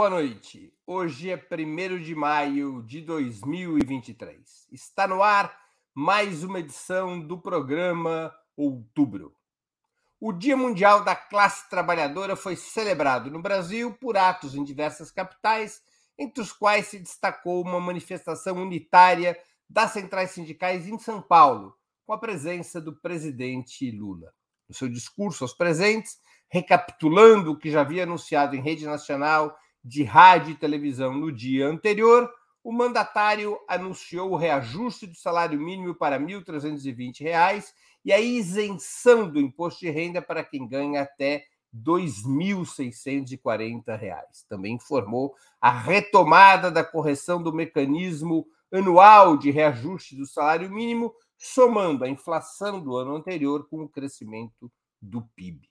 Boa noite. Hoje é 1 de maio de 2023. Está no ar mais uma edição do programa Outubro. O Dia Mundial da Classe Trabalhadora foi celebrado no Brasil por atos em diversas capitais, entre os quais se destacou uma manifestação unitária das centrais sindicais em São Paulo, com a presença do presidente Lula. No seu discurso aos presentes, recapitulando o que já havia anunciado em rede nacional de rádio e televisão no dia anterior, o mandatário anunciou o reajuste do salário mínimo para R$ 1.320 e a isenção do imposto de renda para quem ganha até R$ 2.640. Também informou a retomada da correção do mecanismo anual de reajuste do salário mínimo, somando a inflação do ano anterior com o crescimento do PIB.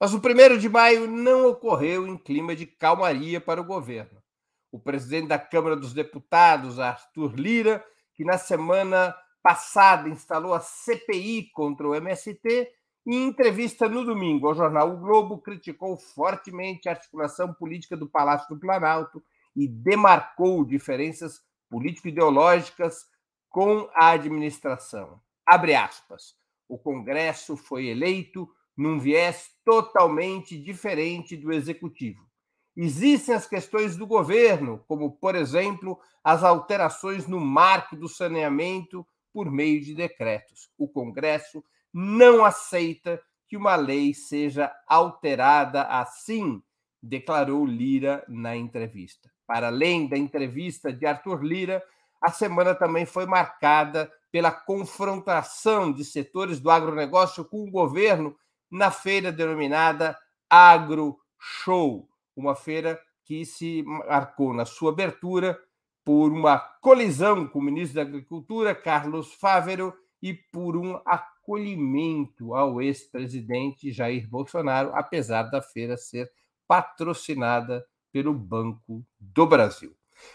Mas o primeiro de maio não ocorreu em clima de calmaria para o governo. O presidente da Câmara dos Deputados, Arthur Lira, que na semana passada instalou a CPI contra o MST, em entrevista no domingo ao jornal O Globo, criticou fortemente a articulação política do Palácio do Planalto e demarcou diferenças político-ideológicas com a administração. Abre aspas. O Congresso foi eleito num viés totalmente diferente do executivo. Existem as questões do governo, como, por exemplo, as alterações no marco do saneamento por meio de decretos. O Congresso não aceita que uma lei seja alterada assim, declarou Lira na entrevista. Para além da entrevista de Arthur Lira, a semana também foi marcada pela confrontação de setores do agronegócio com o governo na feira denominada Agro Show, uma feira que se marcou na sua abertura por uma colisão com o ministro da Agricultura, Carlos Fávero, e por um acolhimento ao ex-presidente Jair Bolsonaro, apesar da feira ser patrocinada pelo Banco do Brasil.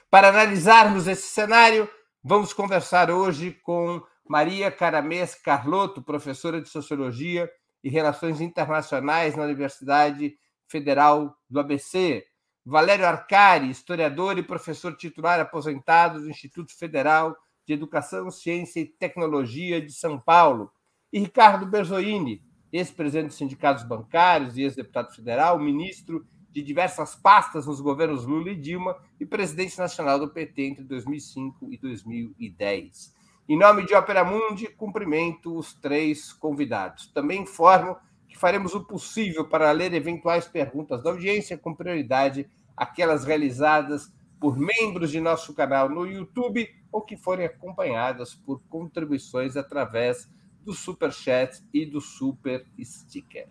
Para analisarmos esse cenário, vamos conversar hoje com Maria Caramês Carlotto, professora de Sociologia e Relações Internacionais na Universidade Federal do ABC. Valério Arcari, historiador e professor titular aposentado do Instituto Federal de Educação, Ciência e Tecnologia de São Paulo. E Ricardo Berzoini, ex-presidente dos sindicatos bancários e ex-deputado federal, ministro de diversas pastas nos governos Lula e Dilma e presidente nacional do PT entre 2005 e 2010. Em nome de Opera Mundi, cumprimento os três convidados. Também informo que faremos o possível para ler eventuais perguntas da audiência, com prioridade aquelas realizadas por membros de nosso canal no YouTube ou que forem acompanhadas por contribuições através do Super Chat e do Super Sticker.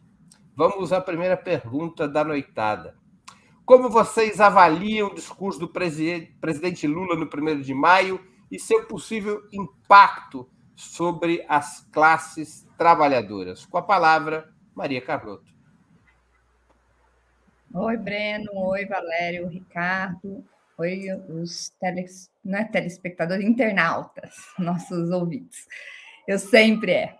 Vamos à primeira pergunta da noitada. Como vocês avaliam o discurso do presidente Lula no 1 de maio e seu possível impacto sobre as classes trabalhadoras. Com a palavra, Maria Carlotto. Oi, Breno. Oi, Valério, Ricardo. Oi, os teles, é telespectadores, internautas, nossos ouvintes. Eu sempre é.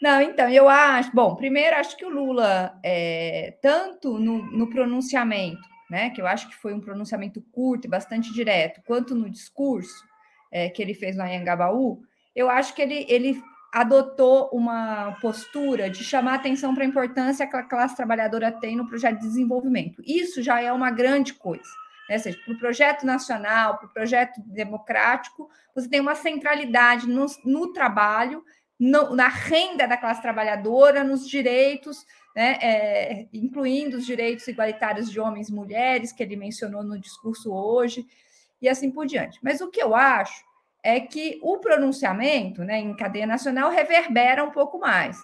Não, então, eu acho. Bom, primeiro, acho que o Lula, é, tanto no, no pronunciamento, né, que eu acho que foi um pronunciamento curto e bastante direto, quanto no discurso, é, que ele fez no Anhangabaú, eu acho que ele, ele adotou uma postura de chamar atenção para a importância que a classe trabalhadora tem no projeto de desenvolvimento. Isso já é uma grande coisa. Né? Ou seja, para o projeto nacional, para o projeto democrático, você tem uma centralidade no, no trabalho, no, na renda da classe trabalhadora, nos direitos, né? é, incluindo os direitos igualitários de homens e mulheres, que ele mencionou no discurso hoje e assim por diante. Mas o que eu acho é que o pronunciamento né, em cadeia nacional reverbera um pouco mais.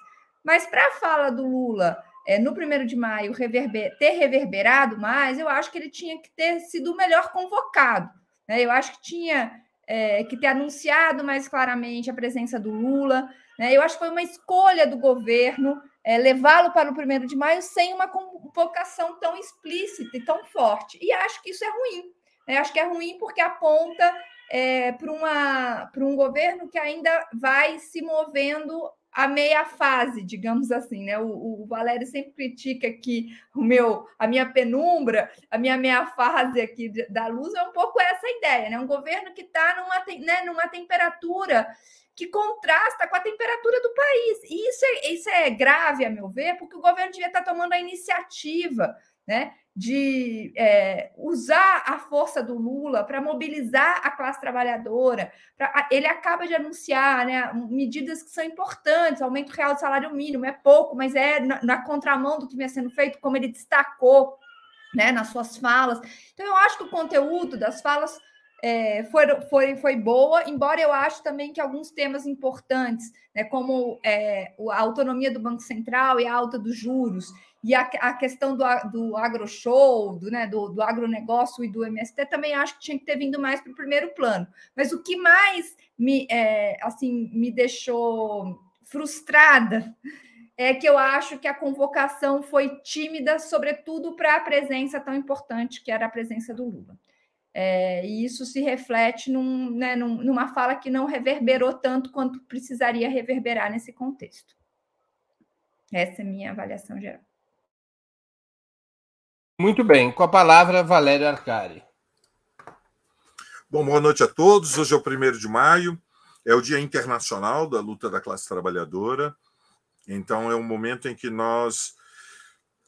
Mas para a fala do Lula é, no primeiro de maio reverber, ter reverberado mais, eu acho que ele tinha que ter sido melhor convocado. Né? Eu acho que tinha é, que ter anunciado mais claramente a presença do Lula. Né? Eu acho que foi uma escolha do governo é, levá-lo para o primeiro de maio sem uma convocação tão explícita e tão forte. E acho que isso é ruim. Eu acho que é ruim porque aponta é, para um governo que ainda vai se movendo a meia fase, digamos assim, né? O, o, Valério sempre critica que o meu, a minha penumbra, a minha meia fase aqui da luz é um pouco essa ideia, né? Um governo que está numa, né, numa temperatura que contrasta com a temperatura do país. E isso é, isso é grave, a meu ver, porque o governo devia estar tá tomando a iniciativa, né? De é, usar a força do Lula para mobilizar a classe trabalhadora. Pra, ele acaba de anunciar né, medidas que são importantes, aumento real do salário mínimo, é pouco, mas é na, na contramão do que vinha sendo feito, como ele destacou né, nas suas falas. Então, eu acho que o conteúdo das falas é, foi, foi, foi boa, embora eu acho também que alguns temas importantes, né, como é, a autonomia do Banco Central e a alta dos juros, e a, a questão do, do agroshow, do, né, do, do agronegócio e do MST, também acho que tinha que ter vindo mais para o primeiro plano. Mas o que mais me, é, assim, me deixou frustrada é que eu acho que a convocação foi tímida, sobretudo para a presença tão importante que era a presença do Lula. É, e isso se reflete num, né, num, numa fala que não reverberou tanto quanto precisaria reverberar nesse contexto. Essa é a minha avaliação geral. Muito bem, com a palavra Valério Arcari. Bom, boa noite a todos. Hoje é o primeiro de maio, é o Dia Internacional da Luta da Classe Trabalhadora. Então, é um momento em que nós,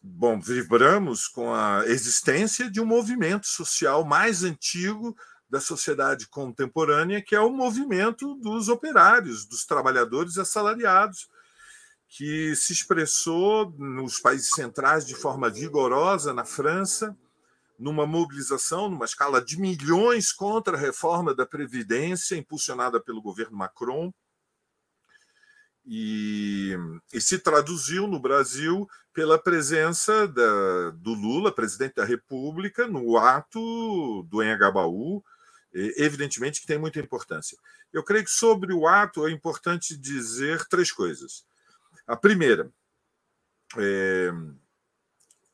bom, vibramos com a existência de um movimento social mais antigo da sociedade contemporânea, que é o movimento dos operários, dos trabalhadores assalariados, que se expressou nos países centrais de forma vigorosa na França, numa mobilização, numa escala de milhões contra a reforma da Previdência, impulsionada pelo governo Macron, e, e se traduziu no Brasil pela presença da, do Lula, presidente da República, no ato do Engabaú, evidentemente que tem muita importância. Eu creio que sobre o ato é importante dizer três coisas. A primeira, é,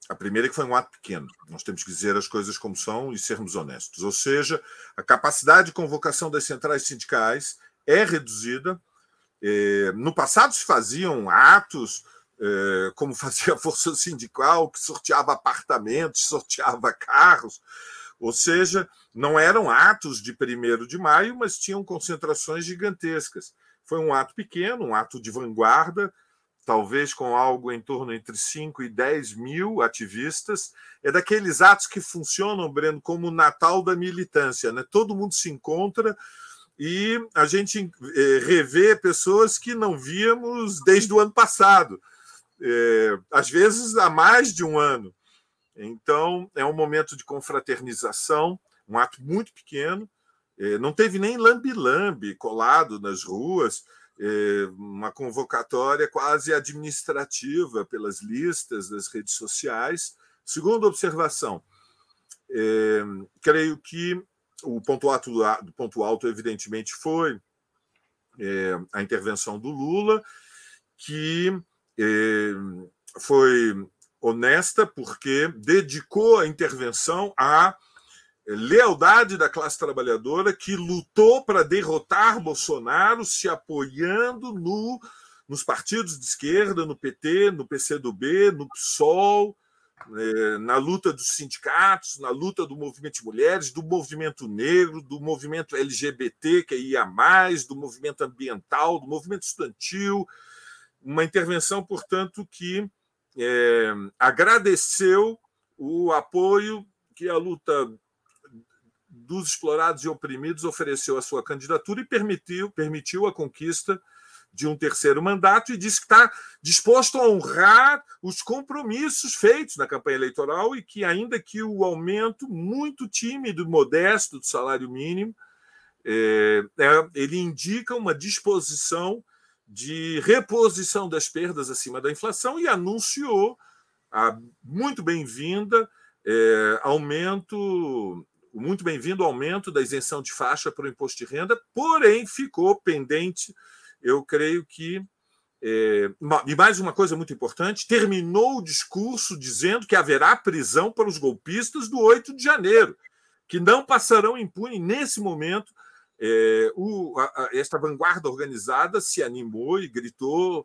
a primeira é que foi um ato pequeno. Nós temos que dizer as coisas como são e sermos honestos. Ou seja, a capacidade de convocação das centrais sindicais é reduzida. É, no passado se faziam atos, é, como fazia a Força Sindical, que sorteava apartamentos, sorteava carros. Ou seja, não eram atos de 1 de maio, mas tinham concentrações gigantescas. Foi um ato pequeno, um ato de vanguarda, talvez com algo em torno entre 5 e 10 mil ativistas. É daqueles atos que funcionam, Breno, como o Natal da militância. Né? Todo mundo se encontra e a gente é, revê pessoas que não víamos desde o ano passado, é, às vezes há mais de um ano. Então, é um momento de confraternização, um ato muito pequeno. É, não teve nem lambi-lambi colado nas ruas uma convocatória quase administrativa pelas listas das redes sociais. Segunda observação, é, creio que o ponto alto, do ponto alto evidentemente, foi é, a intervenção do Lula, que foi honesta porque dedicou a intervenção a lealdade da classe trabalhadora que lutou para derrotar Bolsonaro, se apoiando no, nos partidos de esquerda, no PT, no PCdoB, no PSOL, é, na luta dos sindicatos, na luta do movimento de mulheres, do movimento negro, do movimento LGBT, que ia mais, do movimento ambiental, do movimento estudantil. Uma intervenção, portanto, que é, agradeceu o apoio que a luta dos explorados e oprimidos ofereceu a sua candidatura e permitiu, permitiu a conquista de um terceiro mandato e disse que está disposto a honrar os compromissos feitos na campanha eleitoral e que, ainda que o aumento muito tímido, modesto do salário mínimo, é, é, ele indica uma disposição de reposição das perdas acima da inflação e anunciou a muito bem-vinda é, aumento o muito bem-vindo aumento da isenção de faixa para o imposto de renda, porém ficou pendente, eu creio que. É, e mais uma coisa muito importante: terminou o discurso dizendo que haverá prisão para os golpistas do 8 de janeiro, que não passarão impune nesse momento. É, o, a, a, esta vanguarda organizada se animou e gritou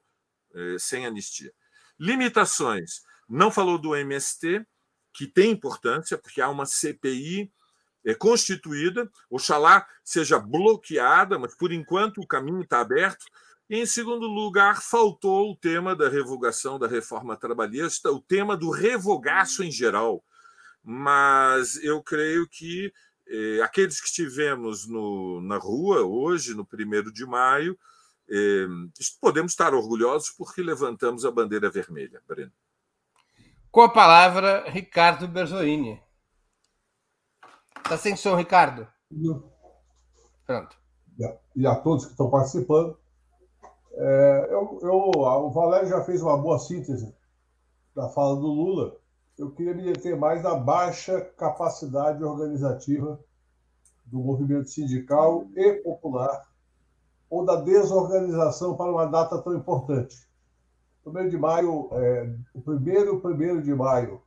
eh, sem anistia. Limitações. Não falou do MST, que tem importância, porque há uma CPI é, constituída, oxalá seja bloqueada, mas por enquanto o caminho está aberto. E, em segundo lugar, faltou o tema da revogação da reforma trabalhista, o tema do revogaço em geral. Mas eu creio que eh, aqueles que estivemos no, na rua hoje, no primeiro de maio, eh, podemos estar orgulhosos porque levantamos a bandeira vermelha, Breno. Com a palavra, Ricardo Berzoini. Está sem som, Ricardo? Pronto. E a todos que estão participando. É, eu, eu, o Valério já fez uma boa síntese da fala do Lula. Eu queria me deter mais na baixa capacidade organizativa do movimento sindical e popular, ou da desorganização para uma data tão importante. Primeiro de maio, é, o primeiro primeiro de maio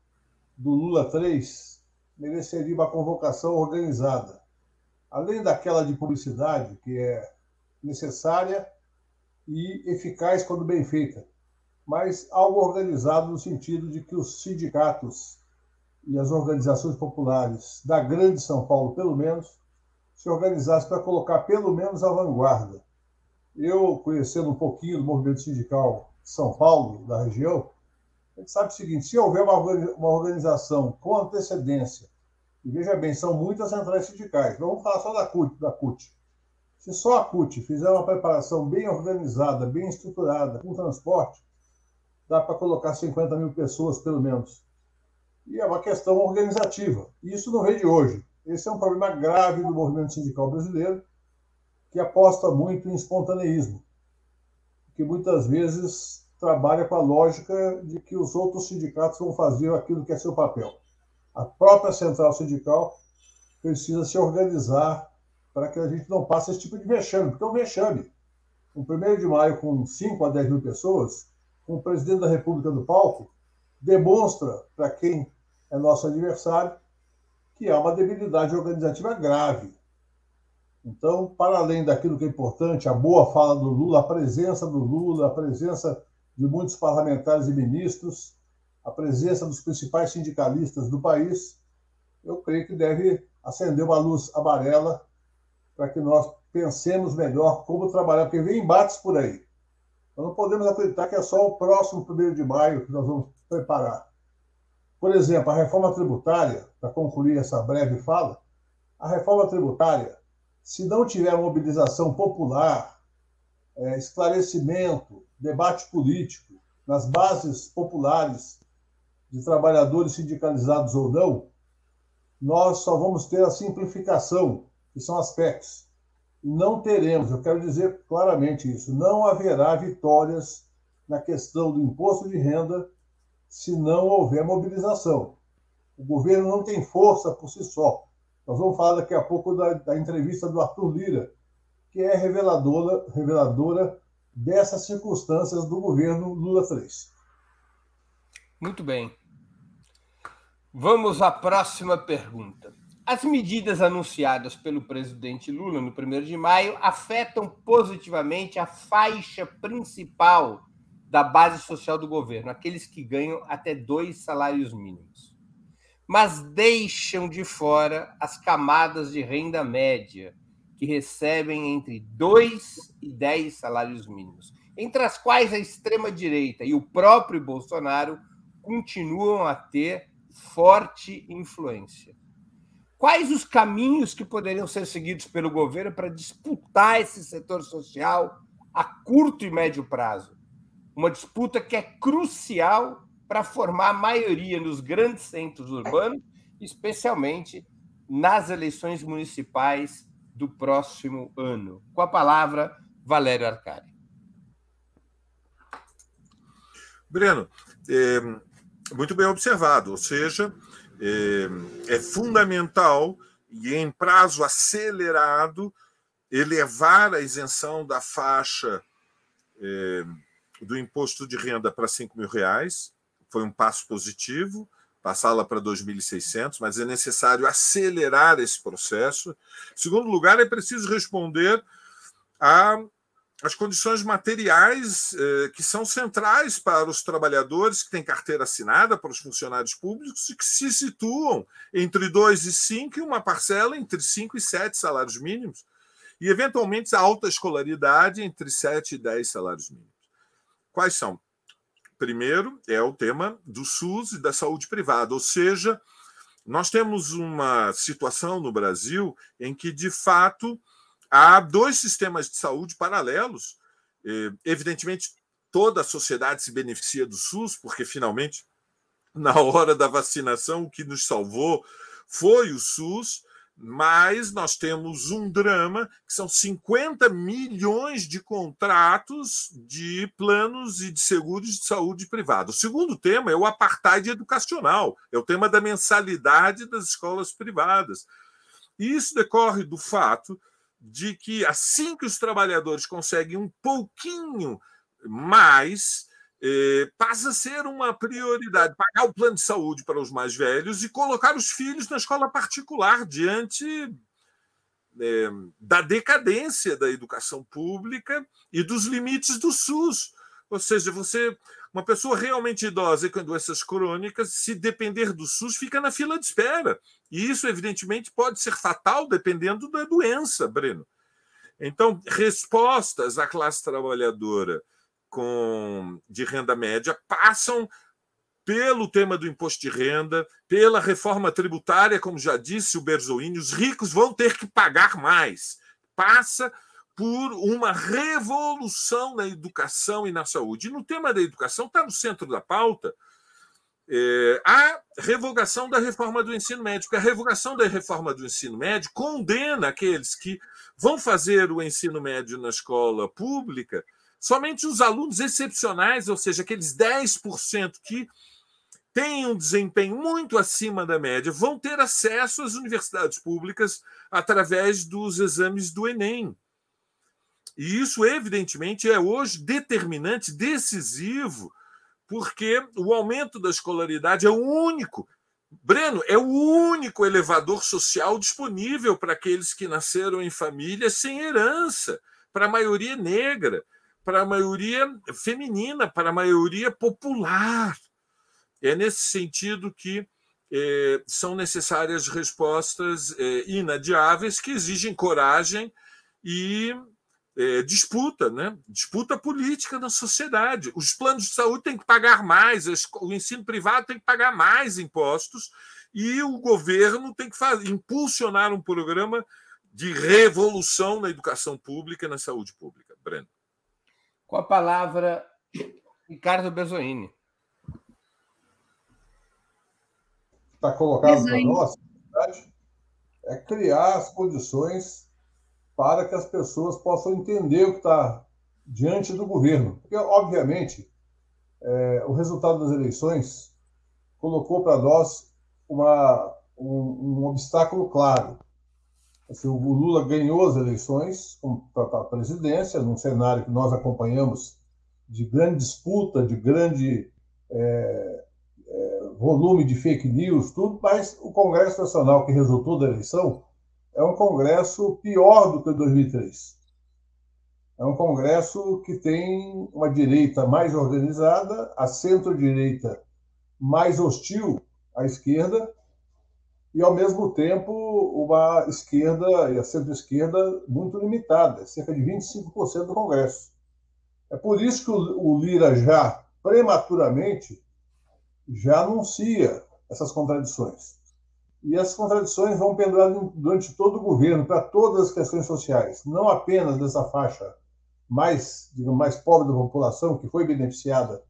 do Lula 3 mereceria uma convocação organizada. Além daquela de publicidade, que é necessária e eficaz quando bem feita, mas algo organizado no sentido de que os sindicatos e as organizações populares da Grande São Paulo, pelo menos, se organizassem para colocar pelo menos a vanguarda. Eu, conhecendo um pouquinho do movimento sindical são Paulo, da região, a gente sabe o seguinte: se houver uma organização com antecedência, e veja bem, são muitas centrais sindicais, vamos falar só da CUT, da CUT. Se só a CUT fizer uma preparação bem organizada, bem estruturada, com transporte, dá para colocar 50 mil pessoas, pelo menos. E é uma questão organizativa. Isso não vem de hoje. Esse é um problema grave do movimento sindical brasileiro, que aposta muito em espontaneísmo que muitas vezes trabalha com a lógica de que os outros sindicatos vão fazer aquilo que é seu papel. A própria central sindical precisa se organizar para que a gente não passe esse tipo de vexame, porque é um vexame. No 1 de maio, com 5 a 10 mil pessoas, com o presidente da República do palco, demonstra para quem é nosso adversário que há uma debilidade organizativa grave então, para além daquilo que é importante, a boa fala do Lula, a presença do Lula, a presença de muitos parlamentares e ministros, a presença dos principais sindicalistas do país, eu creio que deve acender uma luz amarela para que nós pensemos melhor como trabalhar, porque vem embates por aí. Nós não podemos acreditar que é só o próximo primeiro de maio que nós vamos preparar. Por exemplo, a reforma tributária, para concluir essa breve fala, a reforma tributária se não tiver mobilização popular, é, esclarecimento, debate político nas bases populares de trabalhadores sindicalizados ou não, nós só vamos ter a simplificação, que são aspectos. E não teremos, eu quero dizer claramente isso, não haverá vitórias na questão do imposto de renda se não houver mobilização. O governo não tem força por si só. Nós vamos falar daqui a pouco da, da entrevista do Arthur Lira, que é reveladora, reveladora dessas circunstâncias do governo Lula 3. Muito bem. Vamos à próxima pergunta. As medidas anunciadas pelo presidente Lula no 1 de maio afetam positivamente a faixa principal da base social do governo, aqueles que ganham até dois salários mínimos mas deixam de fora as camadas de renda média, que recebem entre 2 e 10 salários mínimos, entre as quais a extrema-direita e o próprio Bolsonaro continuam a ter forte influência. Quais os caminhos que poderiam ser seguidos pelo governo para disputar esse setor social a curto e médio prazo? Uma disputa que é crucial para formar maioria nos grandes centros urbanos, especialmente nas eleições municipais do próximo ano. Com a palavra, Valério Arcari. Breno, é, muito bem observado, ou seja, é, é fundamental e em prazo acelerado elevar a isenção da faixa é, do imposto de renda para 5 mil reais, foi um passo positivo, passá-la para 2.600, mas é necessário acelerar esse processo. Em segundo lugar, é preciso responder à as condições materiais eh, que são centrais para os trabalhadores que têm carteira assinada, para os funcionários públicos, e que se situam entre 2 e 5 e uma parcela entre 5 e 7 salários mínimos, e, eventualmente, a alta escolaridade entre 7 e 10 salários mínimos. Quais são? Primeiro é o tema do SUS e da saúde privada, ou seja, nós temos uma situação no Brasil em que, de fato, há dois sistemas de saúde paralelos. Evidentemente, toda a sociedade se beneficia do SUS, porque finalmente, na hora da vacinação, o que nos salvou foi o SUS, mas nós temos um drama que são 50 milhões de contratos de planos e de seguros de saúde privado. O segundo tema é o apartheid educacional, é o tema da mensalidade das escolas privadas. E isso decorre do fato de que assim que os trabalhadores conseguem um pouquinho mais, passa a ser uma prioridade pagar o plano de saúde para os mais velhos e colocar os filhos na escola particular diante eh, da decadência da educação pública e dos limites do SUS. Ou seja, você, uma pessoa realmente idosa e com doenças crônicas, se depender do SUS, fica na fila de espera. E isso, evidentemente, pode ser fatal dependendo da doença, Breno. Então, respostas à classe trabalhadora com, de renda média passam pelo tema do imposto de renda, pela reforma tributária, como já disse o Berzolini, os ricos vão ter que pagar mais. Passa por uma revolução na educação e na saúde. E no tema da educação está no centro da pauta é, a revogação da reforma do ensino médio, porque a revogação da reforma do ensino médio condena aqueles que vão fazer o ensino médio na escola pública, somente os alunos excepcionais, ou seja, aqueles 10% que têm um desempenho muito acima da média, vão ter acesso às universidades públicas através dos exames do Enem. E isso, evidentemente, é hoje determinante, decisivo porque o aumento da escolaridade é o único. Breno, é o único elevador social disponível para aqueles que nasceram em famílias sem herança, para a maioria negra, para a maioria feminina, para a maioria popular. É nesse sentido que é, são necessárias respostas é, inadiáveis que exigem coragem e é, disputa, né? disputa política na sociedade. Os planos de saúde têm que pagar mais, o ensino privado tem que pagar mais impostos e o governo tem que fazer, impulsionar um programa de revolução na educação pública e na saúde pública. Breno. Com a palavra, Ricardo Bezoini. Está colocado para nós é criar as condições para que as pessoas possam entender o que está diante do governo. Porque, obviamente, é, o resultado das eleições colocou para nós uma, um, um, obstáculo claro. Assim, o Lula ganhou as eleições para a presidência, num cenário que nós acompanhamos de grande disputa, de grande é, é, volume de fake news, tudo, mas o Congresso Nacional que resultou da eleição é um Congresso pior do que o 2003. É um Congresso que tem uma direita mais organizada, a centro-direita mais hostil à esquerda, e, ao mesmo tempo, uma esquerda e a centro-esquerda muito limitada, cerca de 25% do Congresso. É por isso que o Lira já, prematuramente, já anuncia essas contradições. E essas contradições vão pendurar durante todo o governo, para todas as questões sociais, não apenas dessa faixa mais, digamos, mais pobre da população, que foi beneficiada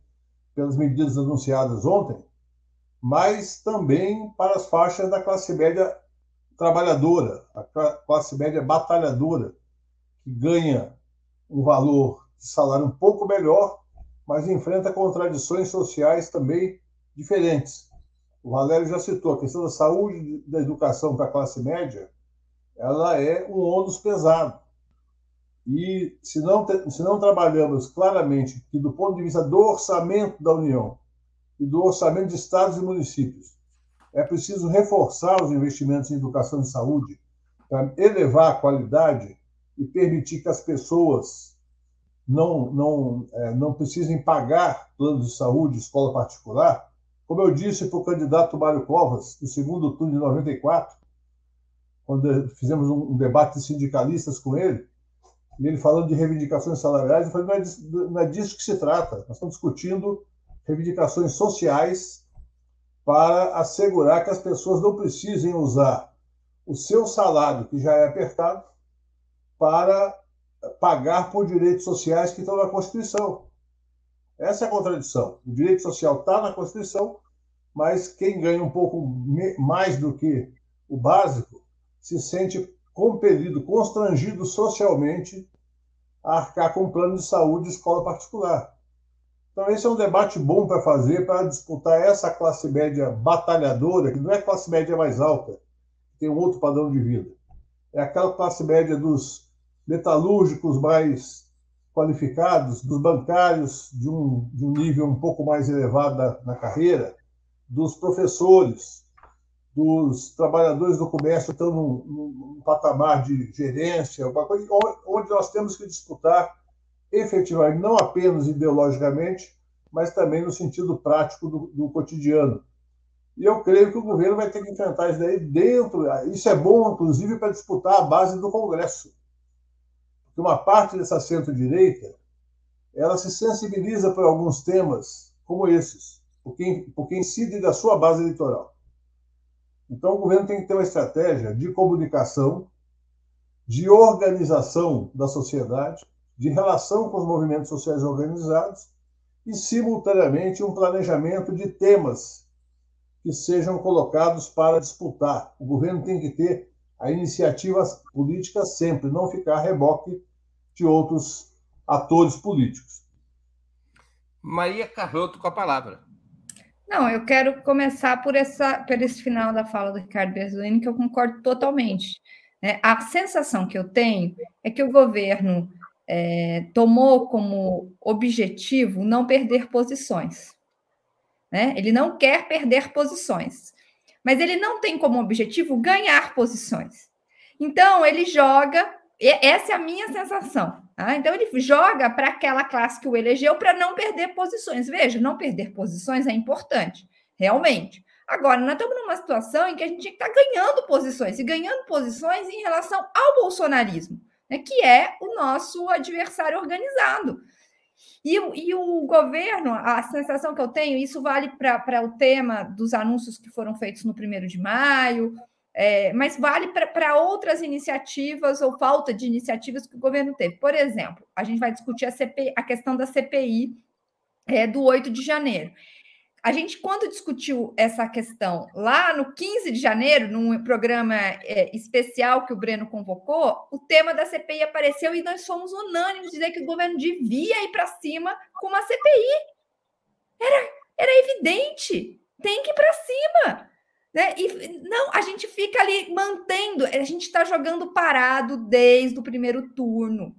pelas medidas anunciadas ontem, mas também para as faixas da classe média trabalhadora, a classe média batalhadora, que ganha um valor de salário um pouco melhor, mas enfrenta contradições sociais também diferentes. O Valério já citou a questão da saúde da educação para a classe média, ela é um ônus pesado. E se não, se não trabalhamos claramente que, do ponto de vista do orçamento da União e do orçamento de estados e municípios, é preciso reforçar os investimentos em educação e saúde para elevar a qualidade e permitir que as pessoas não, não, é, não precisem pagar planos de saúde, escola particular, como eu disse para o candidato Mário Covas, no segundo turno de 94, quando fizemos um, debate de sindicalistas com ele, e ele falando de reivindicações salariais, eu falei, não é, disso, não é disso que se trata. Nós estamos discutindo reivindicações sociais para assegurar que as pessoas não precisem usar o seu salário, que já é apertado, para pagar por direitos sociais que estão na Constituição. Essa é a contradição. O direito social está na Constituição, mas quem ganha um pouco mais do que o básico se sente compelido, constrangido socialmente a arcar com um plano de saúde de escola particular. Então, esse é um debate bom para fazer, para disputar essa classe média batalhadora, que não é a classe média mais alta, tem um outro padrão de vida. É aquela classe média dos metalúrgicos mais qualificados, dos bancários de um, de um nível um pouco mais elevado na, na carreira, dos professores, dos trabalhadores do comércio estão num, num, patamar de gerência, uma coisa onde nós temos que disputar efetivamente, não apenas ideologicamente, mas também no sentido prático do, do cotidiano. E eu creio que o governo vai ter que enfrentar isso daí dentro. Isso é bom, inclusive, para disputar a base do Congresso. Porque uma parte dessa centro-direita ela se sensibiliza por alguns temas como esses, porque, porque incide da sua base eleitoral. Então, o governo tem que ter uma estratégia de comunicação, de organização da sociedade, de relação com os movimentos sociais organizados e, simultaneamente, um planejamento de temas que sejam colocados para disputar. O governo tem que ter a iniciativa política sempre, não ficar a reboque de outros atores políticos. Maria Carlotto com a palavra. Não, eu quero começar por, essa, por esse final da fala do Ricardo Berzolini, que eu concordo totalmente. Né? A sensação que eu tenho é que o governo é, tomou como objetivo não perder posições. Né? Ele não quer perder posições, mas ele não tem como objetivo ganhar posições. Então, ele joga, essa é a minha sensação. Tá? Então, ele joga para aquela classe que o elegeu para não perder posições. Veja, não perder posições é importante, realmente. Agora, nós estamos numa situação em que a gente está ganhando posições, e ganhando posições em relação ao bolsonarismo, né, que é o nosso adversário organizado. E, e, o governo, a sensação que eu tenho, isso vale para o tema dos anúncios que foram feitos no primeiro de maio, é, mas vale para outras iniciativas ou falta de iniciativas que o governo teve. Por exemplo, a gente vai discutir a, CPI, a questão da CPI é, do 8 de janeiro. A gente, quando discutiu essa questão lá no 15 de janeiro, num programa é, especial que o Breno convocou, o tema da CPI apareceu e nós fomos unânimes dizer que o governo devia ir para cima com uma CPI. Era, era evidente, tem que ir para cima. Né? E não, a gente fica ali mantendo, a gente está jogando parado desde o primeiro turno,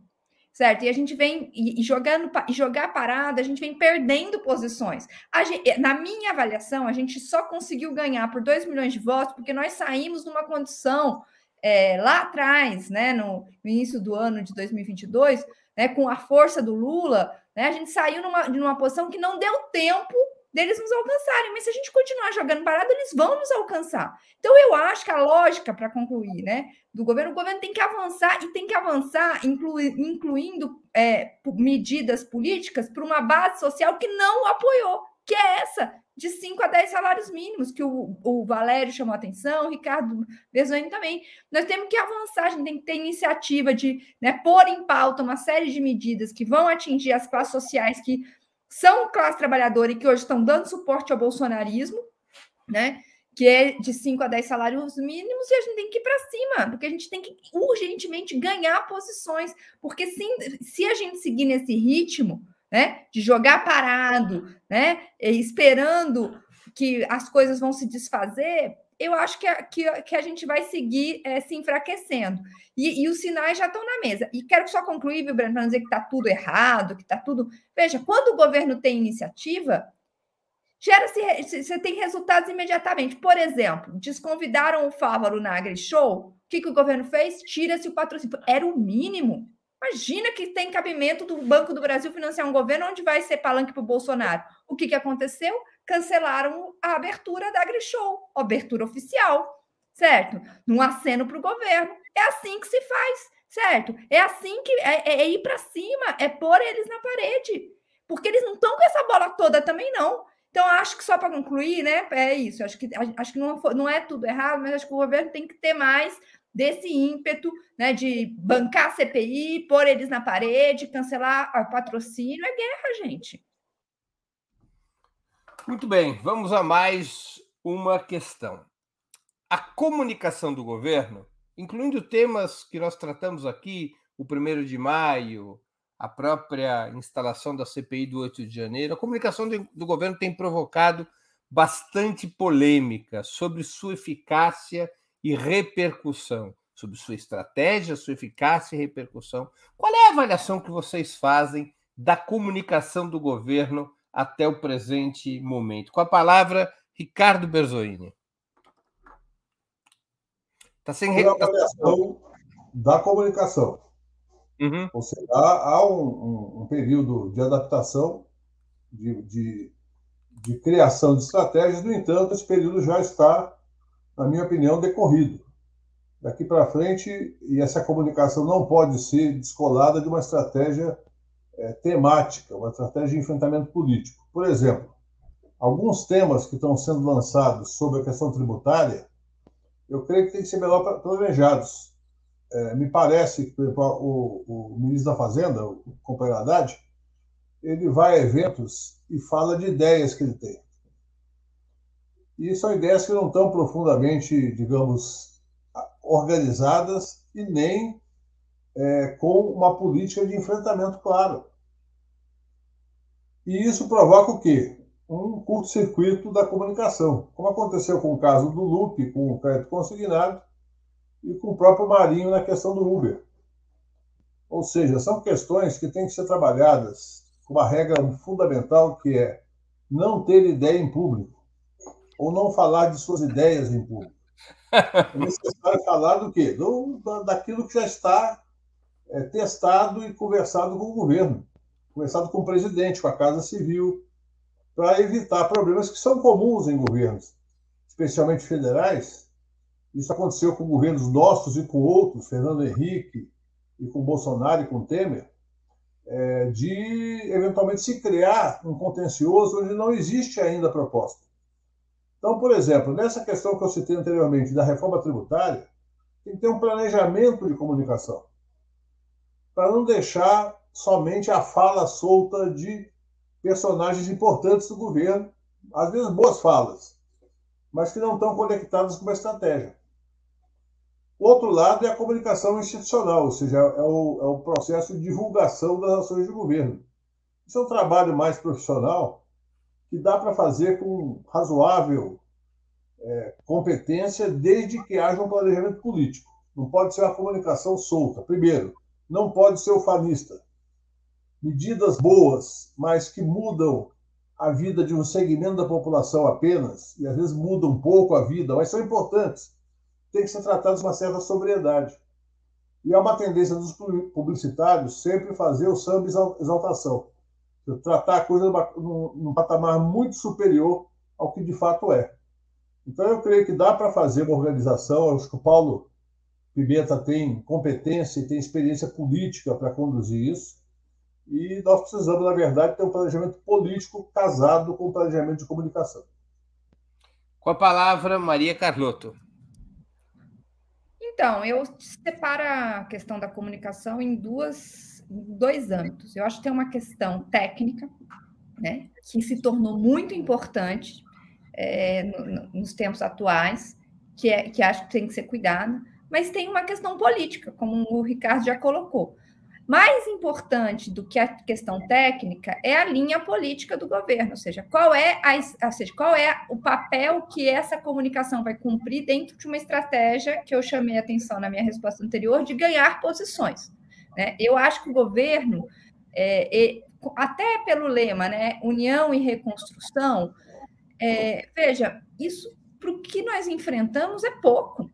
certo? E a gente vem e, jogando e jogar parado, a gente vem perdendo posições. Gente, na minha avaliação, a gente só conseguiu ganhar por 2 milhões de votos porque nós saímos numa condição é, lá atrás, né, no, no, início do ano de 2022, né, com a força do Lula, né, a gente saiu numa, numa posição que não deu tempo deles nos alcançarem. Mas se a gente continuar jogando parado, eles vão nos alcançar. Então, eu acho que a lógica, para concluir, né, do governo, o governo tem que avançar e tem que avançar, inclu, incluindo é, medidas políticas para uma base social que não apoiou, que é essa, de 5 a 10 salários mínimos, que o, o Valério chamou atenção, o Ricardo Besoni também. Nós temos que avançar, a gente tem que ter iniciativa de né, pôr em pauta uma série de medidas que vão atingir as classes sociais que são classe trabalhadora e que hoje estão dando suporte ao bolsonarismo, né? Que é de 5 a 10 salários mínimos, e a gente tem que ir para cima, porque a gente tem que urgentemente ganhar posições, porque se, se a gente seguir nesse ritmo, né, de jogar parado, né, esperando que as coisas vão se desfazer, eu acho que a, que, que a gente vai seguir é, se enfraquecendo. E, e, os sinais já estão na mesa. E quero só concluir, viu, Breno, para não dizer que está tudo errado, que está tudo. Veja, quando o governo tem iniciativa, gera-se, você tem resultados imediatamente. Por exemplo, desconvidaram o Fávaro na AgriShow. O que, que o governo fez? Tira-se o patrocínio. Era o mínimo. Imagina que tem cabimento do Banco do Brasil financiar um governo onde vai ser palanque para o Bolsonaro. O que, que aconteceu? Cancelaram a abertura da AgriShow, abertura oficial, certo? Num aceno para o governo. É assim que se faz, certo? É assim que é, é, é ir para cima, é pôr eles na parede. Porque eles não estão com essa bola toda também, não. Então, acho que só para concluir, né? É isso. Acho que, acho que não, não é tudo errado, mas acho que o governo tem que ter mais desse ímpeto né, de bancar a CPI, pôr eles na parede, cancelar o patrocínio. É guerra, gente. Muito bem, vamos a mais uma questão. A comunicação do governo, incluindo temas que nós tratamos aqui, o primeiro de maio, a própria instalação da CPI do 8 de janeiro, a comunicação do governo tem provocado bastante polêmica sobre sua eficácia e repercussão, sobre sua estratégia, sua eficácia e repercussão. Qual é a avaliação que vocês fazem da comunicação do governo até o presente momento? Com a palavra, Ricardo Berzoini. Está sem re... avaliação da comunicação. Uhum. Ou seja, há, há um, um, um, período de adaptação, de, de, de criação de estratégias, no entanto, esse período já está na minha opinião, decorrido. Daqui para frente, e essa comunicação não pode ser descolada de uma estratégia é, temática, uma estratégia de enfrentamento político. Por exemplo, alguns temas que estão sendo lançados sobre a questão tributária, eu creio que têm que ser melhor planejados. É, me parece que, o, o ministro da Fazenda, o companheiro Haddad, ele vai a eventos e fala de ideias que ele tem. E são ideias que não estão profundamente, digamos, organizadas e nem é, com uma política de enfrentamento claro. E isso provoca o quê? Um curto-circuito da comunicação, como aconteceu com o caso do Lupe, com o crédito consignado, e com o próprio Marinho na questão do Uber. Ou seja, são questões que têm que ser trabalhadas com uma regra fundamental que é não ter ideia em público ou não falar de suas ideias em público. É necessário falar do quê? Do, daquilo que já está é, testado e conversado com o governo, conversado com o presidente, com a Casa Civil, para evitar problemas que são comuns em governos, especialmente federais. Isso aconteceu com governos nossos e com outros, Fernando Henrique e com Bolsonaro e com Temer, é, de eventualmente se criar um contencioso onde não existe ainda proposta. Então, por exemplo, nessa questão que eu citei anteriormente da reforma tributária, tem que ter um planejamento de comunicação para não deixar somente a fala solta de personagens importantes do governo, às vezes boas falas, mas que não estão conectadas com uma estratégia. Outro lado é a comunicação institucional, ou seja, é o, é o processo de divulgação das ações de governo. Isso é um trabalho mais profissional que dá para fazer com razoável é, competência, desde que haja um planejamento político. Não pode ser uma comunicação solta. Primeiro, não pode ser ufanista. Medidas boas, mas que mudam a vida de um segmento da população apenas, e às vezes mudam um pouco a vida, mas são importantes, têm que ser tratadas com uma certa sobriedade. E é uma tendência dos publicitários sempre fazer o samba exaltação tratar a coisa num, num patamar muito superior ao que de fato é. Então, eu creio que dá para fazer uma organização. Acho que o Paulo Pimenta tem competência e tem experiência política para conduzir isso. E nós precisamos, na verdade, ter um planejamento político casado com o planejamento de comunicação. Com a palavra, Maria Carlotto. Então, eu separo a questão da comunicação em duas dois âmbitos. Eu acho que tem uma questão técnica, né, que se tornou muito importante é, no, nos tempos atuais, que, é, que acho que tem que ser cuidada, mas tem uma questão política, como o Ricardo já colocou. Mais importante do que a questão técnica é a linha política do governo, ou seja, qual é, a, seja, qual é o papel que essa comunicação vai cumprir dentro de uma estratégia que eu chamei a atenção na minha resposta anterior de ganhar posições. Né? Eu acho que o governo, é, é, até pelo lema, né, união e reconstrução, é, veja, isso para o que nós enfrentamos é pouco.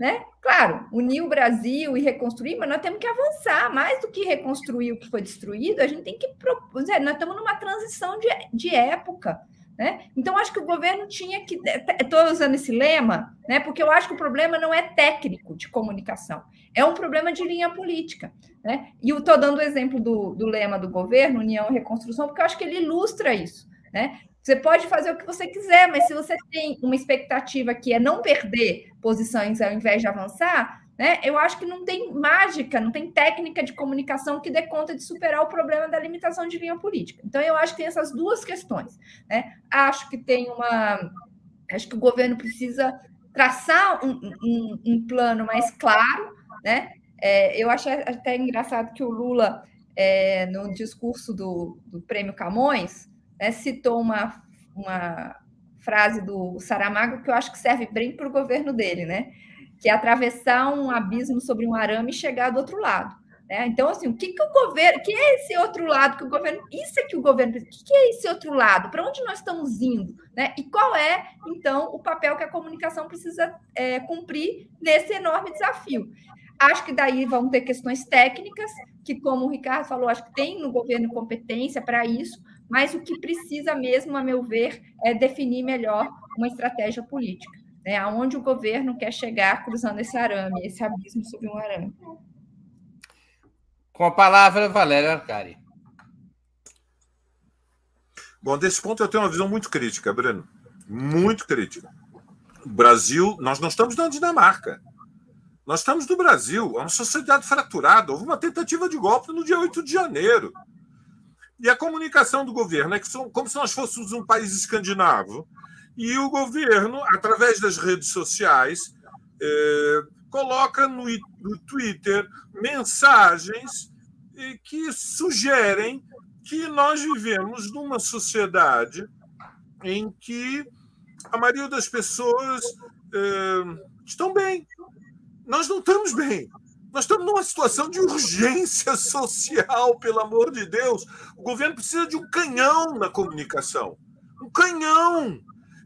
Né? Claro, unir o Brasil e reconstruir, mas nós temos que avançar mais do que reconstruir o que foi destruído. A gente tem que propor, nós estamos numa transição de, de época. Né? Então, acho que o governo tinha que. Estou usando esse lema, né? porque eu acho que o problema não é técnico de comunicação, é um problema de linha política. Né? E estou dando o exemplo do, do lema do governo, União e Reconstrução, porque eu acho que ele ilustra isso. Né? Você pode fazer o que você quiser, mas se você tem uma expectativa que é não perder posições ao invés de avançar, né, eu acho que não tem mágica, não tem técnica de comunicação que dê conta de superar o problema da limitação de linha política. Então, eu acho que tem essas duas questões. Né? Acho que tem uma. Acho que o governo precisa traçar um, um, um plano mais claro, né? É, eu achei até engraçado que o Lula, é, no discurso do, do Prêmio Camões, né, citou uma, uma frase do Saramago que eu acho que serve bem para o governo dele, né? Que é atravessar um abismo sobre um arame e chegar do outro lado. Né? Então, assim, o que, que o governo, que é esse outro lado que o governo, isso é que o governo, o que, que é esse outro lado? Para onde nós estamos indo? Né? E qual é, então, o papel que a comunicação precisa é, cumprir nesse enorme desafio? Acho que daí vão ter questões técnicas, que, como o Ricardo falou, acho que tem no governo competência para isso, mas o que precisa mesmo, a meu ver, é definir melhor uma estratégia política, né? aonde o governo quer chegar cruzando esse arame, esse abismo sobre um arame. Com a palavra, Valéria Arcari. Bom, desse ponto eu tenho uma visão muito crítica, Breno. Muito crítica. O Brasil, nós não estamos na Dinamarca. Nós estamos no Brasil, é uma sociedade fraturada. Houve uma tentativa de golpe no dia 8 de janeiro. E a comunicação do governo é que são como se nós fôssemos um país escandinavo. E o governo, através das redes sociais, é, coloca no, no Twitter mensagens que sugerem que nós vivemos numa sociedade em que a maioria das pessoas é, estão bem. Nós não estamos bem. Nós estamos numa situação de urgência social, pelo amor de Deus. O governo precisa de um canhão na comunicação. Um canhão.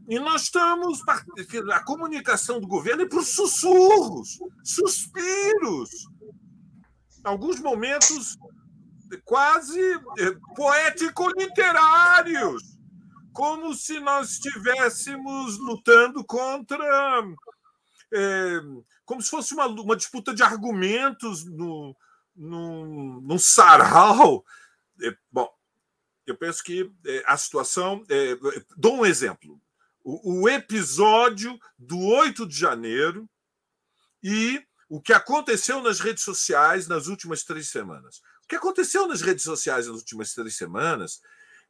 E nós estamos. A comunicação do governo é os sussurros, suspiros. Alguns momentos quase eh, poético-literários. Como se nós estivéssemos lutando contra. É, como se fosse uma, uma disputa de argumentos no, no, num sarau. É, bom, eu penso que é, a situação. É, dou um exemplo. O, o episódio do 8 de janeiro e o que aconteceu nas redes sociais nas últimas três semanas. O que aconteceu nas redes sociais nas últimas três semanas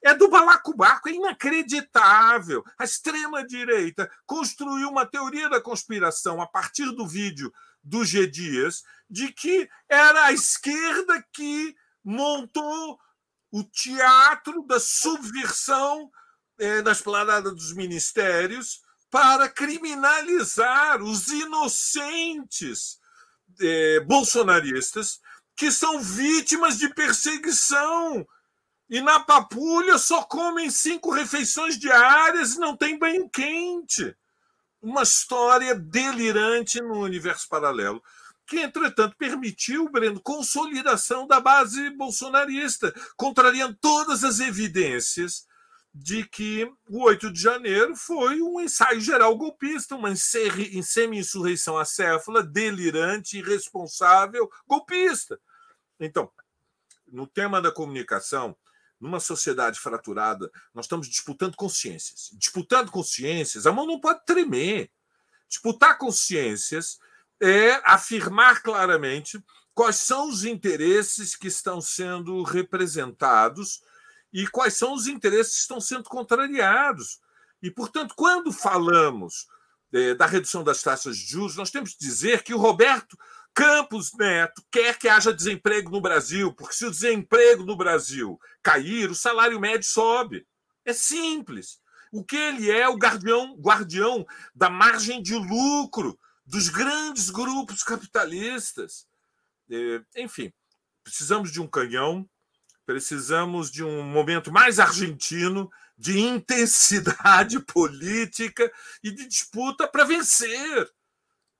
é do balacobaco, é inacreditável. A extrema-direita construiu uma teoria da conspiração a partir do vídeo do G. Dias de que era a esquerda que montou o teatro da subversão é, na esplanada dos ministérios para criminalizar os inocentes é, bolsonaristas que são vítimas de perseguição e na Papulha só comem cinco refeições diárias e não tem banho quente. Uma história delirante no universo paralelo, que, entretanto, permitiu, Breno, consolidação da base bolsonarista, contrariando todas as evidências de que o 8 de janeiro foi um ensaio geral golpista, uma semi-insurreição acéfala, delirante, irresponsável, golpista. Então, no tema da comunicação, numa sociedade fraturada, nós estamos disputando consciências. Disputando consciências, a mão não pode tremer. Disputar consciências é afirmar claramente quais são os interesses que estão sendo representados e quais são os interesses que estão sendo contrariados. E, portanto, quando falamos é, da redução das taxas de juros, nós temos que dizer que o Roberto Campos Neto quer que haja desemprego no Brasil, porque se o desemprego no Brasil cair, o salário médio sobe. É simples. O que ele é o guardião, guardião da margem de lucro dos grandes grupos capitalistas. É, enfim, precisamos de um canhão, precisamos de um momento mais argentino de intensidade política e de disputa para vencer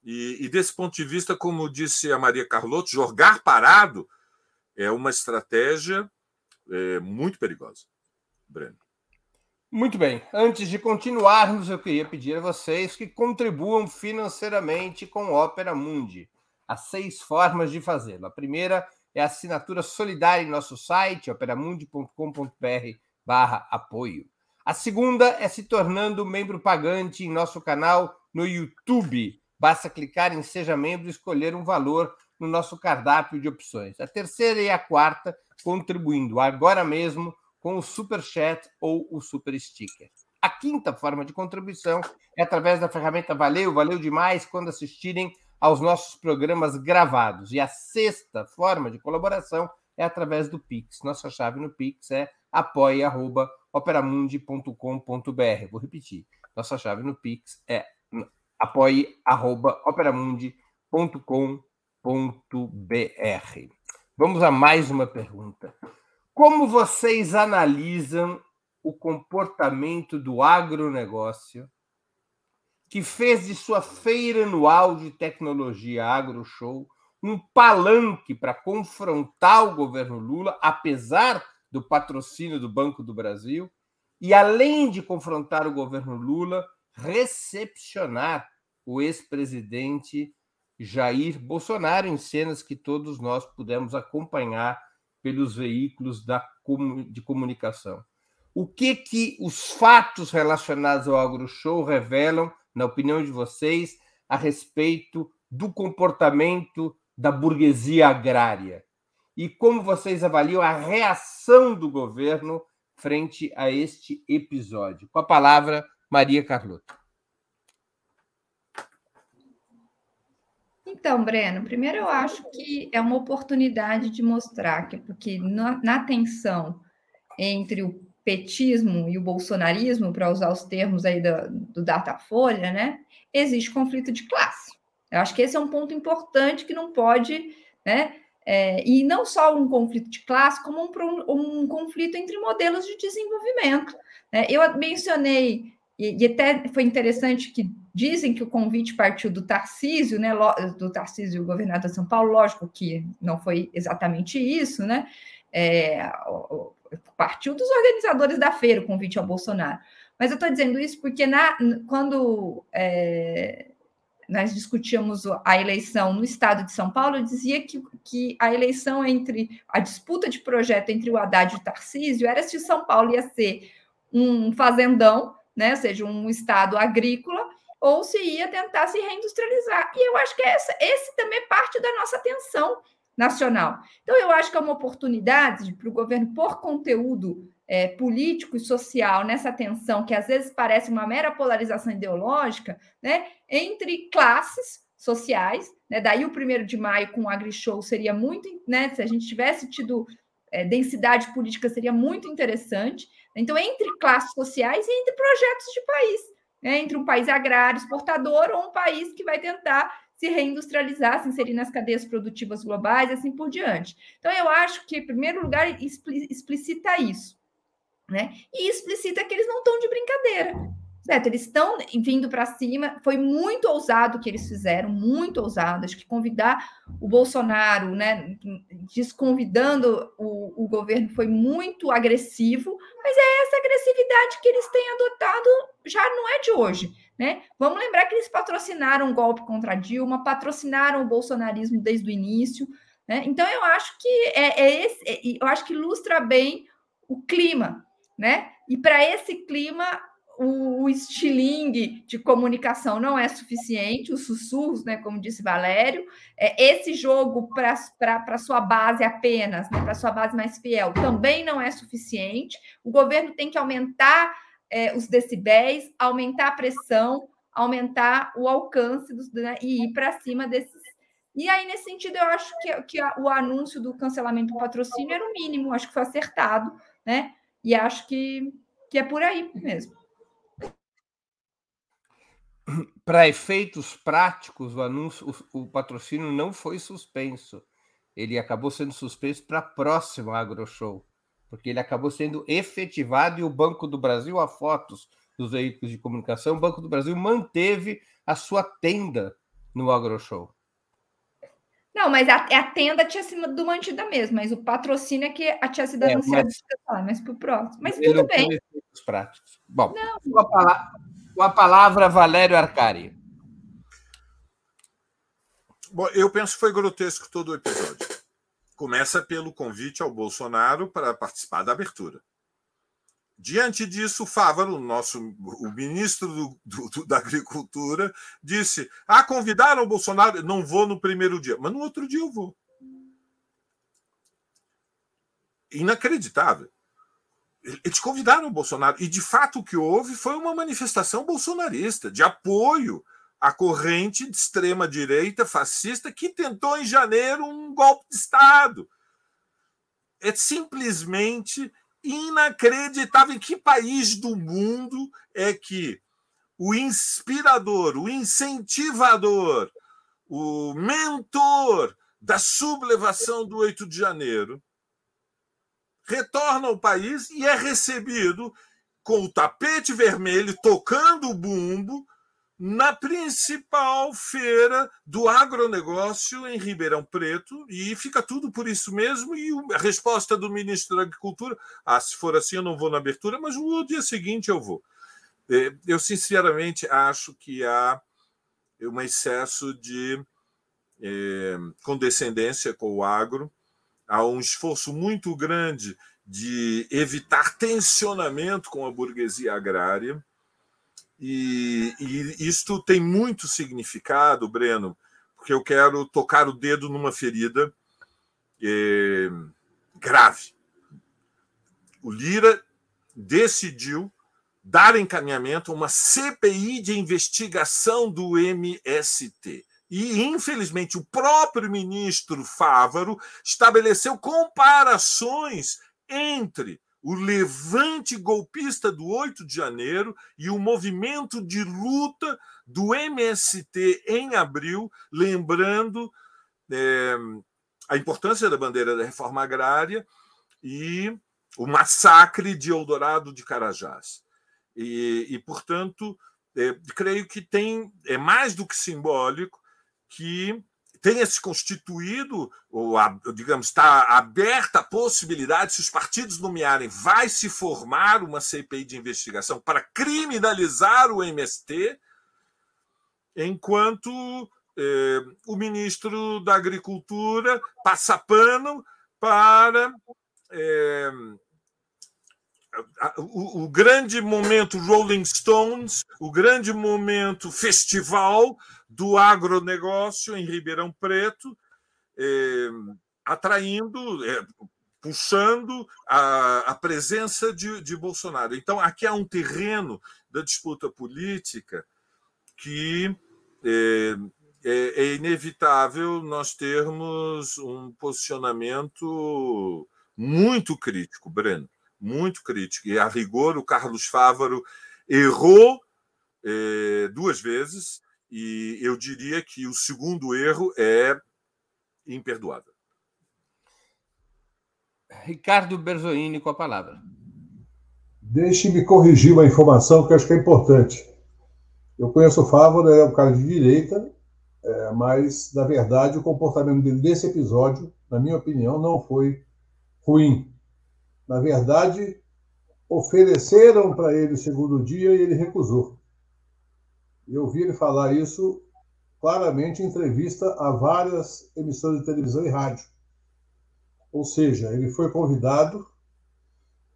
E, e, desse ponto de vista, como disse a Maria Carlotto, jogar parado é uma estratégia é, muito perigosa. Breno. Muito bem. Antes de continuarmos, eu queria pedir a vocês que contribuam financeiramente com Opera Mundi. Há seis formas de fazê-lo. A primeira é a assinatura solidária em nosso site, operamundi.com.br barra apoio. A segunda é se tornando membro pagante em nosso canal no YouTube. Basta clicar em Seja Membro e escolher um valor no nosso cardápio de opções. A terceira e a quarta, contribuindo agora mesmo com o Super Chat ou o Super Sticker. A quinta forma de contribuição é através da ferramenta Valeu, valeu demais quando assistirem aos nossos programas gravados. E a sexta forma de colaboração é através do Pix. Nossa chave no Pix é apoia.operamundi.com.br. Vou repetir. Nossa chave no Pix é apoie.operamundi.com.br. Vamos a mais uma pergunta. Como vocês analisam o comportamento do agronegócio que fez de sua feira anual de tecnologia AgroShow um palanque para confrontar o governo Lula, apesar do patrocínio do Banco do Brasil, e além de confrontar o governo Lula, recepcionar o ex-presidente Jair Bolsonaro em cenas que todos nós pudemos acompanhar pelos veículos da, de comunicação. O que que os fatos relacionados ao AgroShow revelam na opinião de vocês, a respeito do comportamento da burguesia agrária? E como vocês avaliam a reação do governo frente a este episódio? Com a palavra, Maria Carlota. Então, Breno, primeiro eu acho que é uma oportunidade de mostrar que, porque na, na tensão entre o petismo e o bolsonarismo, para usar os termos aí do, do Datafolha, né, existe conflito de classe. Eu acho que esse é um ponto importante que não pode, né, é, e não só um conflito de classe, como um, um conflito entre modelos de desenvolvimento. Né? Eu mencionei, e, e, até foi interessante que dizem que o convite partiu do Tarcísio, né, do Tarcísio, governador de São Paulo, lógico que não foi exatamente isso, né, é, partiu dos organizadores da feira o convite ao Bolsonaro. Mas eu estou dizendo isso porque na, quando é, nós discutíamos a eleição no estado de São Paulo, eu dizia que, que a eleição entre a disputa de projeto entre o Haddad e o Tarcísio era se São Paulo ia ser um fazendão, né, ou seja, um estado agrícola, ou se ia tentar se reindustrializar. E eu acho que essa, esse também é parte da nossa atenção nacional. Então, eu acho que é uma oportunidade para o governo por conteúdo é, político e social nessa tensão que às vezes parece uma mera polarização ideológica, né, entre classes sociais, né, daí o primeiro de maio com o AgriShow seria muito, né, se a gente tivesse tido é, densidade política seria muito interessante, então entre classes sociais e entre projetos de país, né, entre um país agrário exportador ou um país que vai tentar se reindustrializar, se inserir nas cadeias produtivas globais e assim por diante. Então, eu acho que, em primeiro lugar, explicita isso, né? E explicita que eles não estão de brincadeira. Certo, eles estão vindo para cima. Foi muito ousado o que eles fizeram, muito ousado. Acho que convidar o Bolsonaro, né, desconvidando o, o governo foi muito agressivo, mas é essa agressividade que eles têm adotado já não é de hoje. Né? Vamos lembrar que eles patrocinaram o golpe contra Dilma, patrocinaram o bolsonarismo desde o início. Né? Então, eu acho que é, é esse, é, eu acho que ilustra bem o clima, né? E para esse clima, o, o estilingue de comunicação não é suficiente, os sussurros, né, como disse Valério, é, esse jogo para sua base apenas, né, para sua base mais fiel, também não é suficiente. O governo tem que aumentar é, os decibéis, aumentar a pressão, aumentar o alcance dos, né, e ir para cima desses. E aí, nesse sentido, eu acho que, que a, o anúncio do cancelamento do patrocínio era o mínimo, acho que foi acertado, né? E acho que, que é por aí mesmo. Para efeitos práticos, o anúncio, o, o patrocínio não foi suspenso. Ele acabou sendo suspenso para a próxima AgroShow porque ele acabou sendo efetivado e o Banco do Brasil, há fotos dos veículos de comunicação, o Banco do Brasil manteve a sua tenda no AgroShow. Não, mas a, a tenda tinha sido mantida mesmo, mas o patrocínio é que tinha sido é, anunciado, mas, mas para o próximo. Mas tudo bem. Práticos. Bom, com a, palavra, com a palavra, Valério Arcari. Bom, eu penso que foi grotesco todo o episódio. Começa pelo convite ao Bolsonaro para participar da abertura. Diante disso, Fávaro, nosso, o ministro do, do, da Agricultura, disse: Ah, convidaram o Bolsonaro, não vou no primeiro dia, mas no outro dia eu vou. Inacreditável. Eles convidaram o Bolsonaro, e de fato o que houve foi uma manifestação bolsonarista, de apoio à corrente de extrema-direita fascista que tentou em janeiro um golpe de Estado. É simplesmente inacreditável. Em que país do mundo é que o inspirador, o incentivador, o mentor da sublevação do 8 de janeiro retorna ao país e é recebido com o tapete vermelho, tocando o bumbo, na principal feira do agronegócio em Ribeirão Preto, e fica tudo por isso mesmo. E a resposta do ministro da Agricultura: ah, se for assim, eu não vou na abertura, mas no dia seguinte eu vou. É, eu, sinceramente, acho que há um excesso de é, condescendência com o agro, há um esforço muito grande de evitar tensionamento com a burguesia agrária e, e isto tem muito significado, Breno, porque eu quero tocar o dedo numa ferida é, grave. O Lira decidiu dar encaminhamento a uma CPI de investigação do MST. E, infelizmente, o próprio ministro Fávaro estabeleceu comparações entre o levante golpista do 8 de janeiro e o movimento de luta do MST em abril, lembrando é, a importância da bandeira da reforma agrária e o massacre de Eldorado de Carajás. E, e portanto, é, creio que tem é mais do que simbólico que tenha se constituído, ou digamos, está aberta a possibilidade, se os partidos nomearem, vai se formar uma CPI de investigação para criminalizar o MST, enquanto eh, o ministro da Agricultura passa pano para eh, o, o, grande momento Rolling Stones, o grande momento festival do agronegócio em Ribeirão Preto, é, atraindo, é, puxando a, a presença de, de, Bolsonaro. Então, aqui há um terreno da disputa política que é, é, é inevitável nós termos um posicionamento muito crítico, Breno, muito crítico. E, a rigor, o Carlos Fávaro errou é, duas vezes e eu diria que o segundo erro é imperdoável. Ricardo Berzoini com a palavra. Deixe-me corrigir uma informação que acho que é importante. Eu conheço o Fávaro, é um cara de direita, é, mas, na verdade, o comportamento dele nesse episódio, na minha opinião, não foi ruim. Na verdade, ofereceram para ele o segundo dia e ele recusou. Eu ouvi ele falar isso claramente em entrevista a várias emissoras de televisão e rádio. Ou seja, ele foi convidado,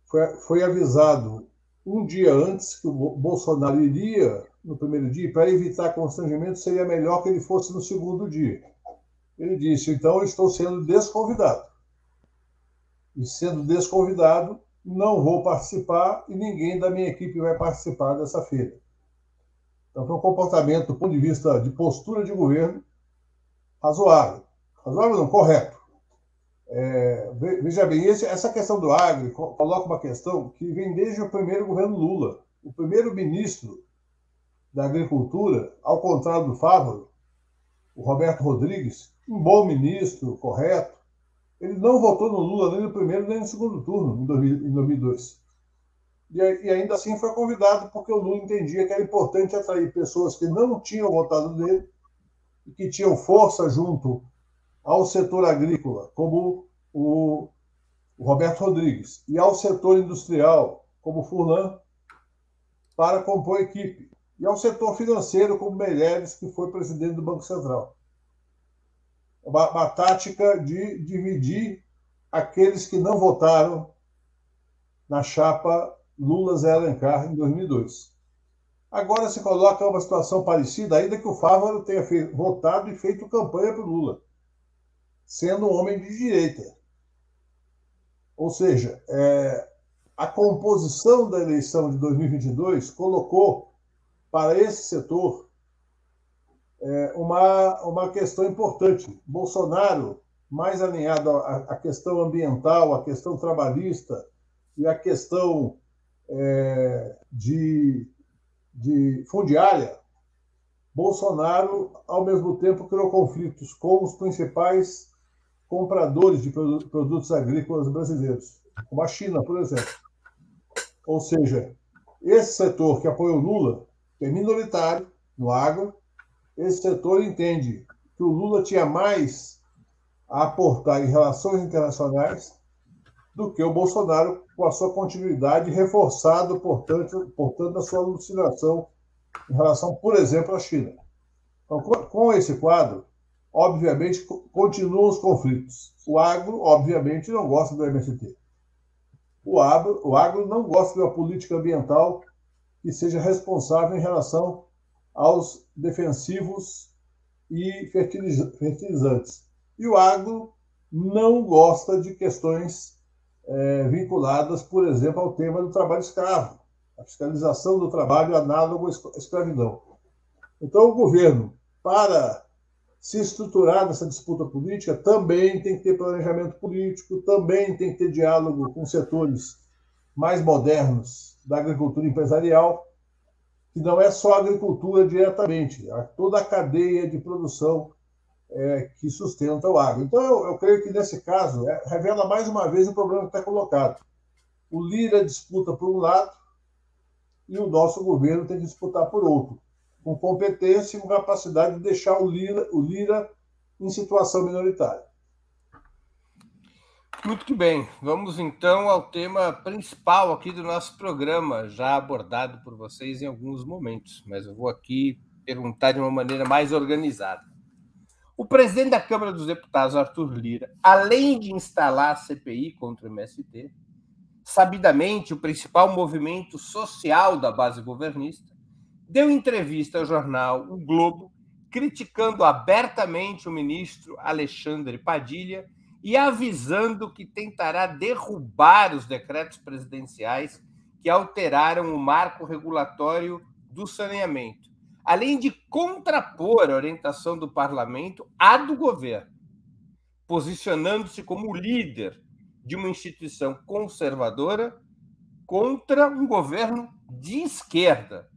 foi, foi avisado um dia antes que o Bolsonaro iria no primeiro dia, para evitar constrangimento, seria melhor que ele fosse no segundo dia. Ele disse: então eu estou sendo desconvidado. E sendo desconvidado, não vou participar e ninguém da minha equipe vai participar dessa feira. Então, foi um comportamento, do ponto de vista de postura de governo, razoável. Razoável não, correto. É, veja bem, esse, essa questão do agro coloca uma questão que vem desde o primeiro governo Lula. O primeiro ministro da Agricultura, ao contrário do Fávaro, o Roberto Rodrigues, um bom ministro, correto, ele não votou no Lula nem no primeiro nem no segundo turno, em 2002 e, ainda assim foi convidado porque o Lula entendia que era importante atrair pessoas que não tinham votado nele e que tinham força junto ao setor agrícola, como o, Roberto Rodrigues, e ao setor industrial, como Furlan, para compor equipe, e ao setor financeiro, como Meirelles, que foi presidente do Banco Central. Uma, uma tática de dividir aqueles que não votaram na chapa Lula-Zé Alencar em 2002. Agora se coloca uma situação parecida, ainda que o Fávaro tenha feito, votado e feito campanha para o Lula, sendo um homem de direita. Ou seja, é, a composição da eleição de 2022 colocou para esse setor é, uma, uma questão importante. Bolsonaro, mais alinhado à, à questão ambiental, à questão trabalhista e à questão é, de de fundiária, Bolsonaro, ao mesmo tempo, criou conflitos com os principais compradores de produtos agrícolas brasileiros, como a China, por exemplo. Ou seja, esse setor que apoia o Lula, que é minoritário no agro, esse setor entende que o Lula tinha mais a aportar em relações internacionais do que o Bolsonaro com a sua continuidade, reforçado, portanto, portanto a sua alucinação em relação, por exemplo, à China. Então, com esse quadro, obviamente, continuam os conflitos. O agro, obviamente, não gosta do MST. O agro, o agro não gosta de uma política ambiental que seja responsável em relação aos defensivos e fertilizantes. E o agro não gosta de questões é, vinculadas, por exemplo, ao tema do trabalho escravo, a fiscalização do trabalho análogo à escravidão. Então, o governo, para se estruturar nessa disputa política, também tem que ter planejamento político, também tem que ter diálogo com setores mais modernos da agricultura empresarial, que não é só a agricultura diretamente, toda a cadeia de produção é, que sustenta o agro. Então, eu, eu creio que nesse caso é, revela mais uma vez o problema que está colocado. O Lira disputa por um lado e o nosso governo tem que disputar por outro, com competência e com capacidade de deixar o Lira, o Lira em situação minoritária. Muito bem. Vamos então ao tema principal aqui do nosso programa, já abordado por vocês em alguns momentos, mas eu vou aqui perguntar de uma maneira mais organizada. O presidente da Câmara dos Deputados, Arthur Lira, além de instalar a CPI contra o MST, sabidamente o principal movimento social da base governista, deu entrevista ao jornal O Globo, criticando abertamente o ministro Alexandre Padilha e avisando que tentará derrubar os decretos presidenciais que alteraram o marco regulatório do saneamento além de contrapor a orientação do parlamento à do governo, posicionando-se como líder de uma instituição conservadora contra um governo de esquerda.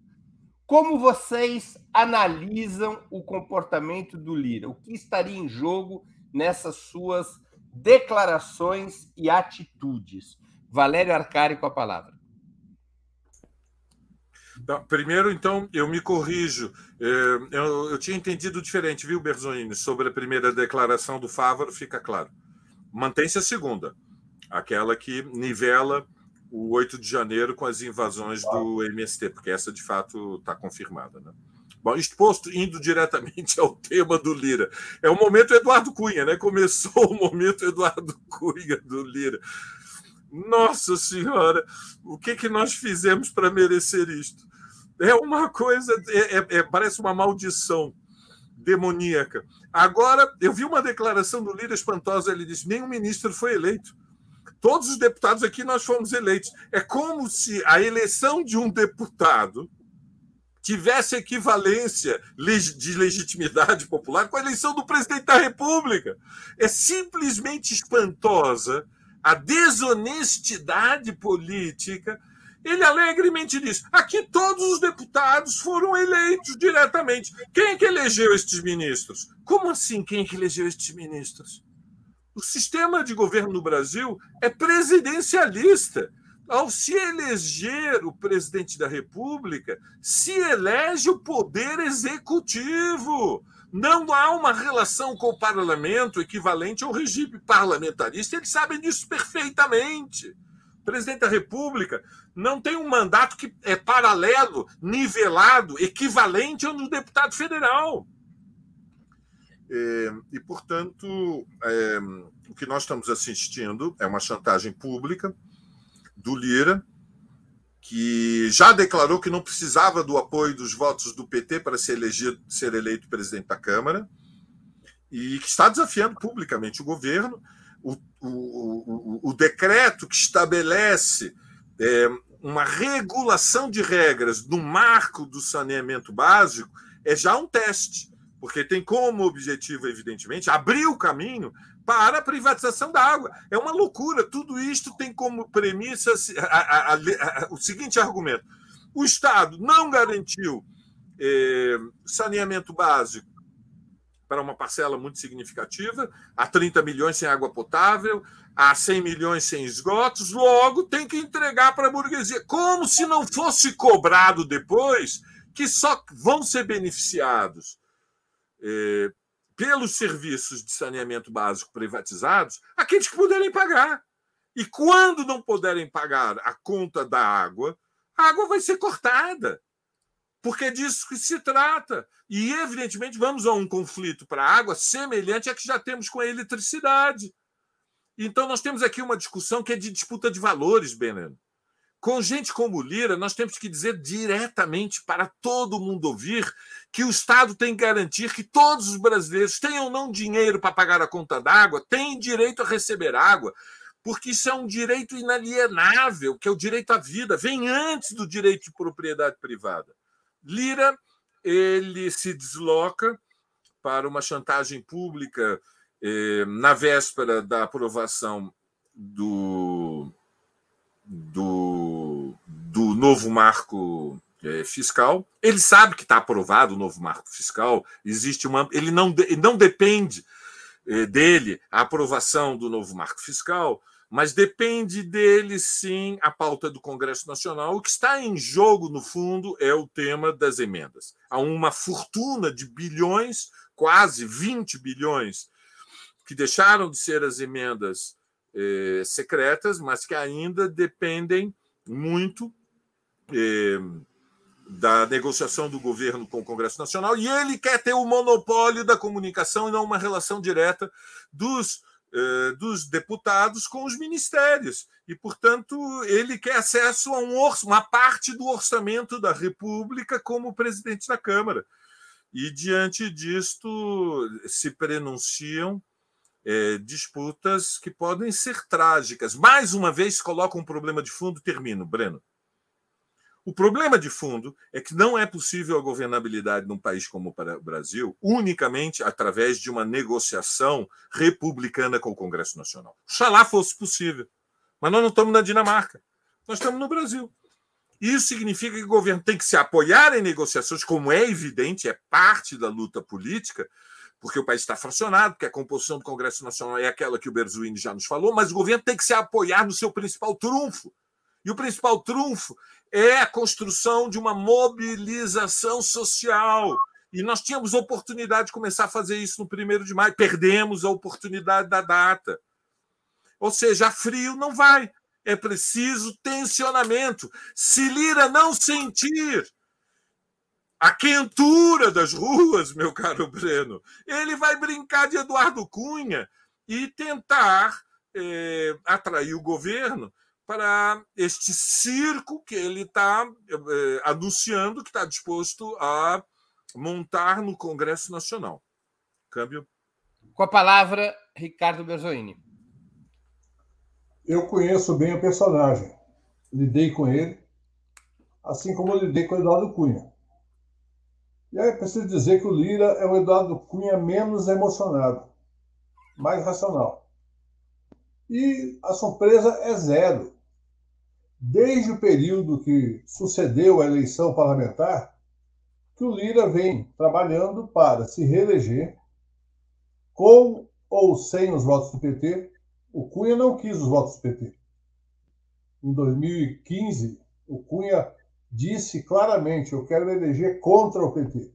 Como vocês analisam o comportamento do Lira? O que estaria em jogo nessas suas declarações e atitudes? Valério Arcari com a palavra. Então, primeiro, então, eu me corrijo. É, eu, eu tinha entendido diferente, viu, Berzolini, sobre a primeira declaração do Fávaro, fica claro. Mantém-se a segunda, aquela que nivela o 8 de janeiro com as invasões do MST, porque essa de fato está confirmada. Né? Bom, exposto, indo diretamente ao tema do Lira. É o momento Eduardo Cunha, né? Começou o momento Eduardo Cunha do Lira. Nossa Senhora, o que, que nós fizemos para merecer isto? É uma coisa, é, é, é, parece uma maldição demoníaca. Agora, eu vi uma declaração do Lira espantosa, ele disse: nenhum ministro foi eleito. Todos os deputados aqui nós fomos eleitos. É como se a eleição de um deputado tivesse equivalência de legitimidade popular com a eleição do presidente da República. É simplesmente espantosa a desonestidade política ele alegremente diz: aqui todos os deputados foram eleitos diretamente. Quem é que elegeu estes ministros? Como assim quem é que elegeu estes ministros? O sistema de governo no Brasil é presidencialista. Ao se eleger o presidente da República, se elege o poder executivo. Não há uma relação com o parlamento equivalente ao regime parlamentarista, eles sabem disso perfeitamente. Presidente da República não tem um mandato que é paralelo, nivelado, equivalente ao do deputado federal. É, e, portanto, é, o que nós estamos assistindo é uma chantagem pública do Lira, que já declarou que não precisava do apoio dos votos do PT para ser, elegido, ser eleito presidente da Câmara, e que está desafiando publicamente o governo. O, o, decreto que estabelece é, uma regulação de regras no marco do saneamento básico é já um teste porque tem como objetivo, evidentemente, abrir o caminho para a privatização da água. É uma loucura. Tudo isto tem como premissa a, a, a, o seguinte argumento: o Estado não garantiu eh, saneamento básico para uma parcela muito significativa, há 30 milhões sem água potável, há 100 milhões sem esgotos, logo tem que entregar para a burguesia, como se não fosse cobrado depois que só vão ser beneficiados é, pelos serviços de saneamento básico privatizados aqueles que puderem pagar. E quando não puderem pagar a conta da água, a água vai ser cortada. Porque é disso que se trata. E, evidentemente, vamos a um conflito para a água semelhante a que já temos com a eletricidade. Então, nós temos aqui uma discussão que é de disputa de valores, Beneno. Com gente como Lira, nós temos que dizer diretamente para todo mundo ouvir que o Estado tem que garantir que todos os brasileiros tenham não dinheiro para pagar a conta d'água, têm direito a receber água, porque isso é um direito inalienável, que é o direito à vida, vem antes do direito de propriedade privada. Lira, ele se desloca para uma chantagem pública eh, na véspera da aprovação do do, do novo marco é, fiscal. Ele sabe que está aprovado o novo marco fiscal. Existe uma. Ele não, ele não depende é, dele a aprovação do novo marco fiscal, mas depende dele sim a pauta do Congresso Nacional. O que está em jogo, no fundo, é o tema das emendas. Há uma fortuna de bilhões, quase 20 bilhões, que deixaram de ser as emendas eh, secretas, mas que ainda dependem muito eh, da negociação do governo com o Congresso Nacional, e ele quer ter o monopólio da comunicação e não uma relação direta dos, dos deputados com os ministérios. E, portanto, ele quer acesso a um uma parte do orçamento da República como presidente da Câmara. E, diante disto, se prenunciam é, disputas que podem ser trágicas. Mais uma vez, coloca um problema de fundo, termino, Breno. O problema de fundo é que não é possível a governabilidade num país como o Brasil unicamente através de uma negociação republicana com o Congresso Nacional. Oxalá fosse possível. Mas nós não estamos na Dinamarca. Nós estamos no Brasil. Isso significa que o governo tem que se apoiar em negociações, como é evidente, é parte da luta política, porque o país está fracionado, porque a composição do Congresso Nacional é aquela que o Berzuini já nos falou, mas o governo tem que se apoiar no seu principal trunfo. E o principal trunfo é a construção de uma mobilização social. E nós tínhamos oportunidade de começar a fazer isso no primeiro de maio, perdemos a oportunidade da data. Ou seja, frio não vai. É preciso tensionamento. Se Lira não sentir a quentura das ruas, meu caro Breno. Ele vai brincar de Eduardo Cunha e tentar é, atrair o governo para este circo que ele está é, anunciando que está disposto a montar no Congresso Nacional. Câmbio. Com a palavra, Ricardo Berzoini. Eu conheço bem o personagem. Lidei com ele, assim como lidei com o Eduardo Cunha. E aí preciso dizer que o Lira é o Eduardo Cunha menos emocionado, mais racional. E a surpresa é zero. Desde o período que sucedeu a eleição parlamentar, que o Lira vem trabalhando para se reeleger com ou sem os votos do PT. O Cunha não quis os votos do PT. Em 2015, o Cunha disse claramente: eu quero eleger contra o PT.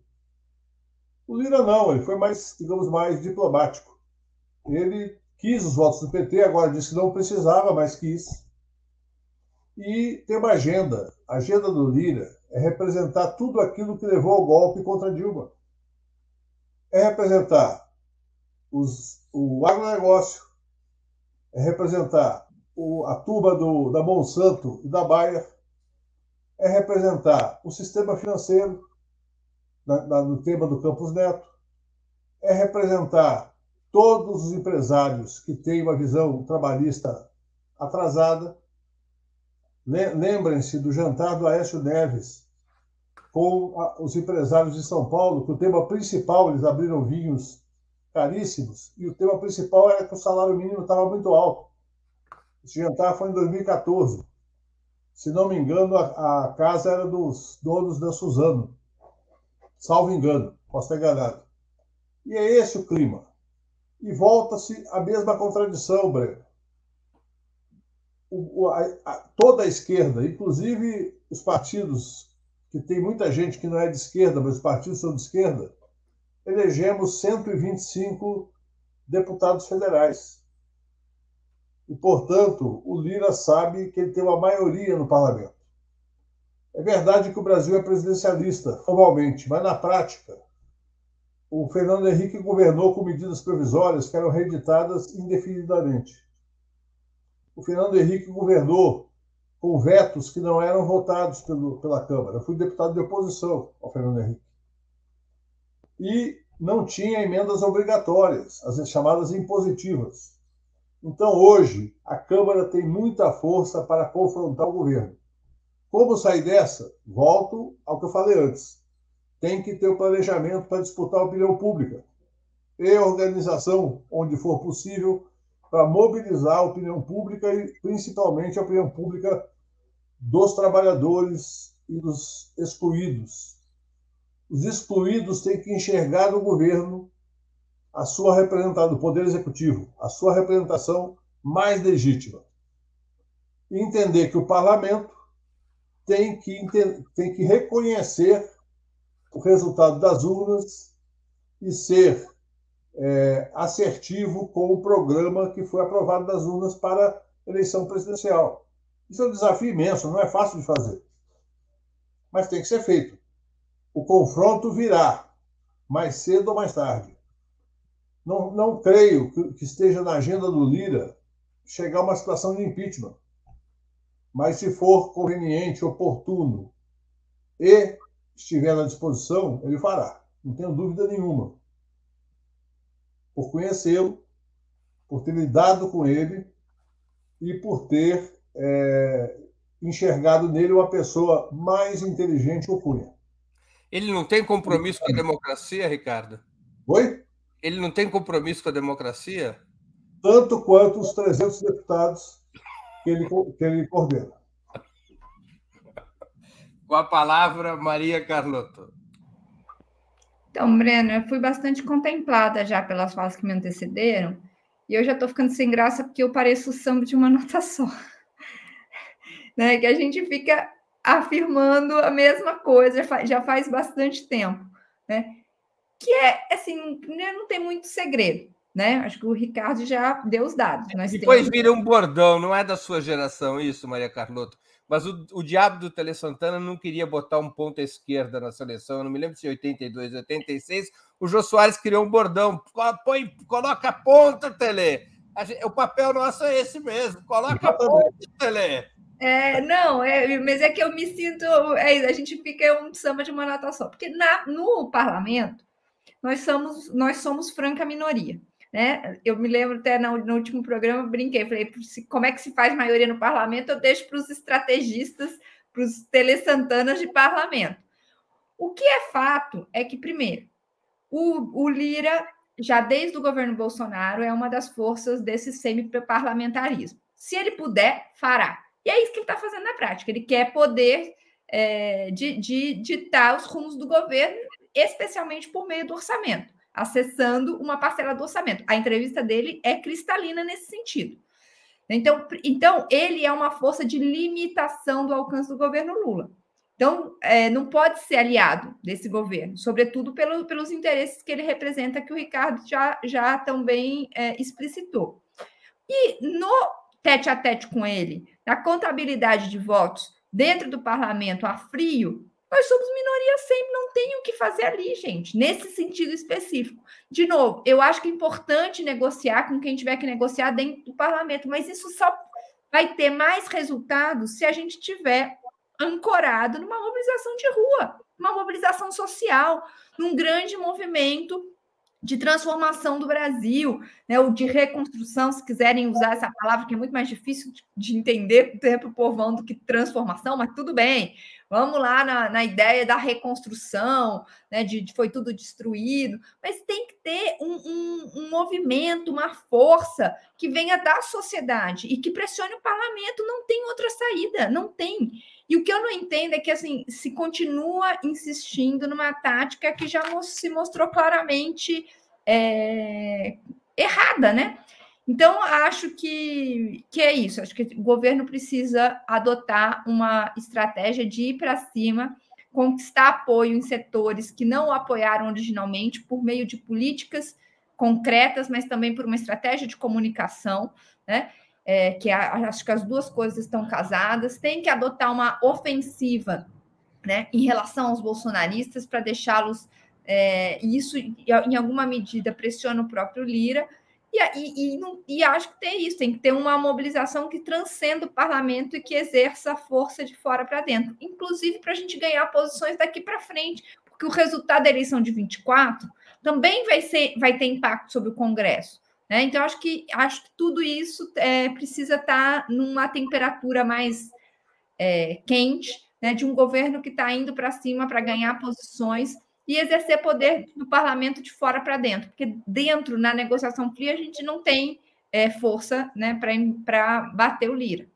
O Lira não, ele foi mais, digamos, mais diplomático. Ele quis os votos do PT, agora disse que não precisava, mas quis. E tem uma agenda. A agenda do Lira é representar tudo aquilo que levou ao golpe contra Dilma. É representar os, o agronegócio, é representar o, a turma do, da Monsanto e da Bayer, é representar o sistema financeiro, na, na, no tema do Campos Neto, é representar todos os empresários que têm uma visão trabalhista atrasada. Lembrem-se do jantar do Aécio Neves com os empresários de São Paulo, que o tema principal, eles abriram vinhos caríssimos, e o tema principal era que o salário mínimo estava muito alto. Esse jantar foi em 2014. Se não me engano, a, a casa era dos donos da Suzano. Salvo engano, posso ter enganado. E é esse o clima. E volta-se a mesma contradição, Breno. O, a, a, toda a esquerda, inclusive os partidos, que tem muita gente que não é de esquerda, mas os partidos são de esquerda, elegemos 125 deputados federais. E, portanto, o Lira sabe que ele tem uma maioria no parlamento. É verdade que o Brasil é presidencialista, formalmente, mas na prática, o Fernando Henrique governou com medidas provisórias que eram reeditadas indefinidamente. O Fernando Henrique governou com vetos que não eram votados pelo, pela Câmara. Eu fui deputado de oposição ao Fernando Henrique. E não tinha emendas obrigatórias, as chamadas impositivas. Então, hoje, a Câmara tem muita força para confrontar o governo. Como sair dessa? Volto ao que eu falei antes. Tem que ter o planejamento para disputar a opinião pública e organização, onde for possível, para mobilizar a opinião pública e principalmente a opinião pública dos trabalhadores e dos excluídos. Os excluídos têm que enxergar no governo a sua representação, do Poder Executivo, a sua representação mais legítima. E entender que o parlamento tem que, tem que reconhecer o resultado das urnas e ser é, assertivo com o programa que foi aprovado das urnas para eleição presidencial. Isso é um desafio imenso, não é fácil de fazer. Mas tem que ser feito. O confronto virá, mais cedo ou mais tarde. Não, não creio que, que esteja na agenda do Lira chegar a uma situação de impeachment mas se for conveniente, oportuno e estiver à disposição, ele fará. Não tenho dúvida nenhuma. Por conhecê-lo, por ter lidado com ele e por ter é, enxergado nele uma pessoa mais inteligente que o Cunha. Ele não tem compromisso com a democracia, Ricardo? Oi? Ele não tem compromisso com a democracia? Tanto quanto os 300 deputados que ele, que ele coordena. Com a palavra, Maria Carlotto. Então, Breno, eu fui bastante contemplada já pelas falas que me antecederam, e eu já estou ficando sem graça porque eu pareço o samba de uma nota só. né? Que a gente fica afirmando a mesma coisa já faz bastante tempo, né? Que é, assim, né, não tem muito segredo né? Acho que o Ricardo já deu os dados. Depois temos... vira um bordão, não é da sua geração isso, Maria Carlotto. Mas o, o diabo do Tele Santana não queria botar um ponto à esquerda na seleção. Eu não me lembro se 82, 86. O Jô Soares criou um bordão. Põe, coloca a ponta, Tele. Gente, o papel nosso é esse mesmo. Coloca a ponta, Tele. É, não, é, mas é que eu me sinto. É, a gente fica um samba de uma nota só. Porque na, no parlamento, nós somos, nós somos franca minoria. Né? Eu me lembro até no, no último programa, brinquei, falei, como é que se faz maioria no parlamento? Eu deixo para os estrategistas, para os telesantanas de parlamento. O que é fato é que, primeiro, o, o Lira, já desde o governo Bolsonaro, é uma das forças desse semi-parlamentarismo. Se ele puder, fará. E é isso que ele está fazendo na prática. Ele quer poder é, de, de ditar os rumos do governo, especialmente por meio do orçamento acessando uma parcela do orçamento. A entrevista dele é cristalina nesse sentido. Então, então, ele é uma força de limitação do alcance do governo Lula. Então, é, não pode ser aliado desse governo, sobretudo pelo, pelos interesses que ele representa, que o Ricardo já, já também é, explicitou. E no tete a tete com ele, na contabilidade de votos dentro do parlamento a frio, nós somos minoria sempre, não tem o que fazer ali, gente, nesse sentido específico. De novo, eu acho que é importante negociar com quem tiver que negociar dentro do parlamento, mas isso só vai ter mais resultados se a gente tiver ancorado numa mobilização de rua, uma mobilização social, num grande movimento de transformação do Brasil, né, ou de reconstrução, se quiserem usar essa palavra, que é muito mais difícil de entender para o povão do que transformação, mas tudo bem. Vamos lá na, na ideia da reconstrução, né, de, de, foi tudo destruído, mas tem que ter um, um, um movimento, uma força que venha da sociedade e que pressione o parlamento. Não tem outra saída, não tem. E o que eu não entendo é que assim se continua insistindo numa tática que já se mostrou claramente é, errada, né? Então, acho que, que é isso. Acho que o governo precisa adotar uma estratégia de ir para cima, conquistar apoio em setores que não o apoiaram originalmente por meio de políticas concretas, mas também por uma estratégia de comunicação, né? é, que a, acho que as duas coisas estão casadas, tem que adotar uma ofensiva né, em relação aos bolsonaristas para deixá-los. É, isso, em alguma medida, pressiona o próprio Lira. E, e, e, e, acho que tem isso, tem que ter uma mobilização que transcenda o parlamento e que exerça a força de fora para dentro, inclusive para a gente ganhar posições daqui para frente, porque o resultado da eleição de 24 também vai, ser, vai ter impacto sobre o Congresso. Né? Então, acho que, acho que tudo isso é, precisa estar tá numa temperatura mais é, quente, né? de um governo que está indo para cima para ganhar posições e exercer poder do parlamento de fora para dentro, porque dentro, na negociação fria, a gente não tem é, força né, para bater o Lira.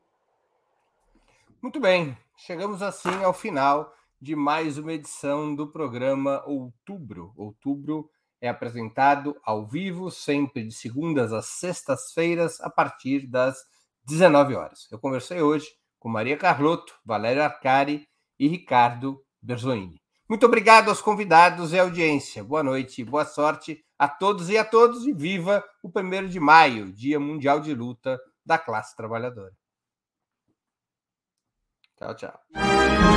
Muito bem, chegamos assim ao final de mais uma edição do programa Outubro. Outubro é apresentado ao vivo, sempre de segundas às sextas-feiras, a partir das 19 horas. Eu conversei hoje com Maria Carlotto, Valério Arcari e Ricardo Berzoini. Muito obrigado aos convidados e audiência. Boa noite boa sorte a todos e a todos e viva o 1 de maio, Dia Mundial de Luta da Classe Trabalhadora. Tchau, tchau.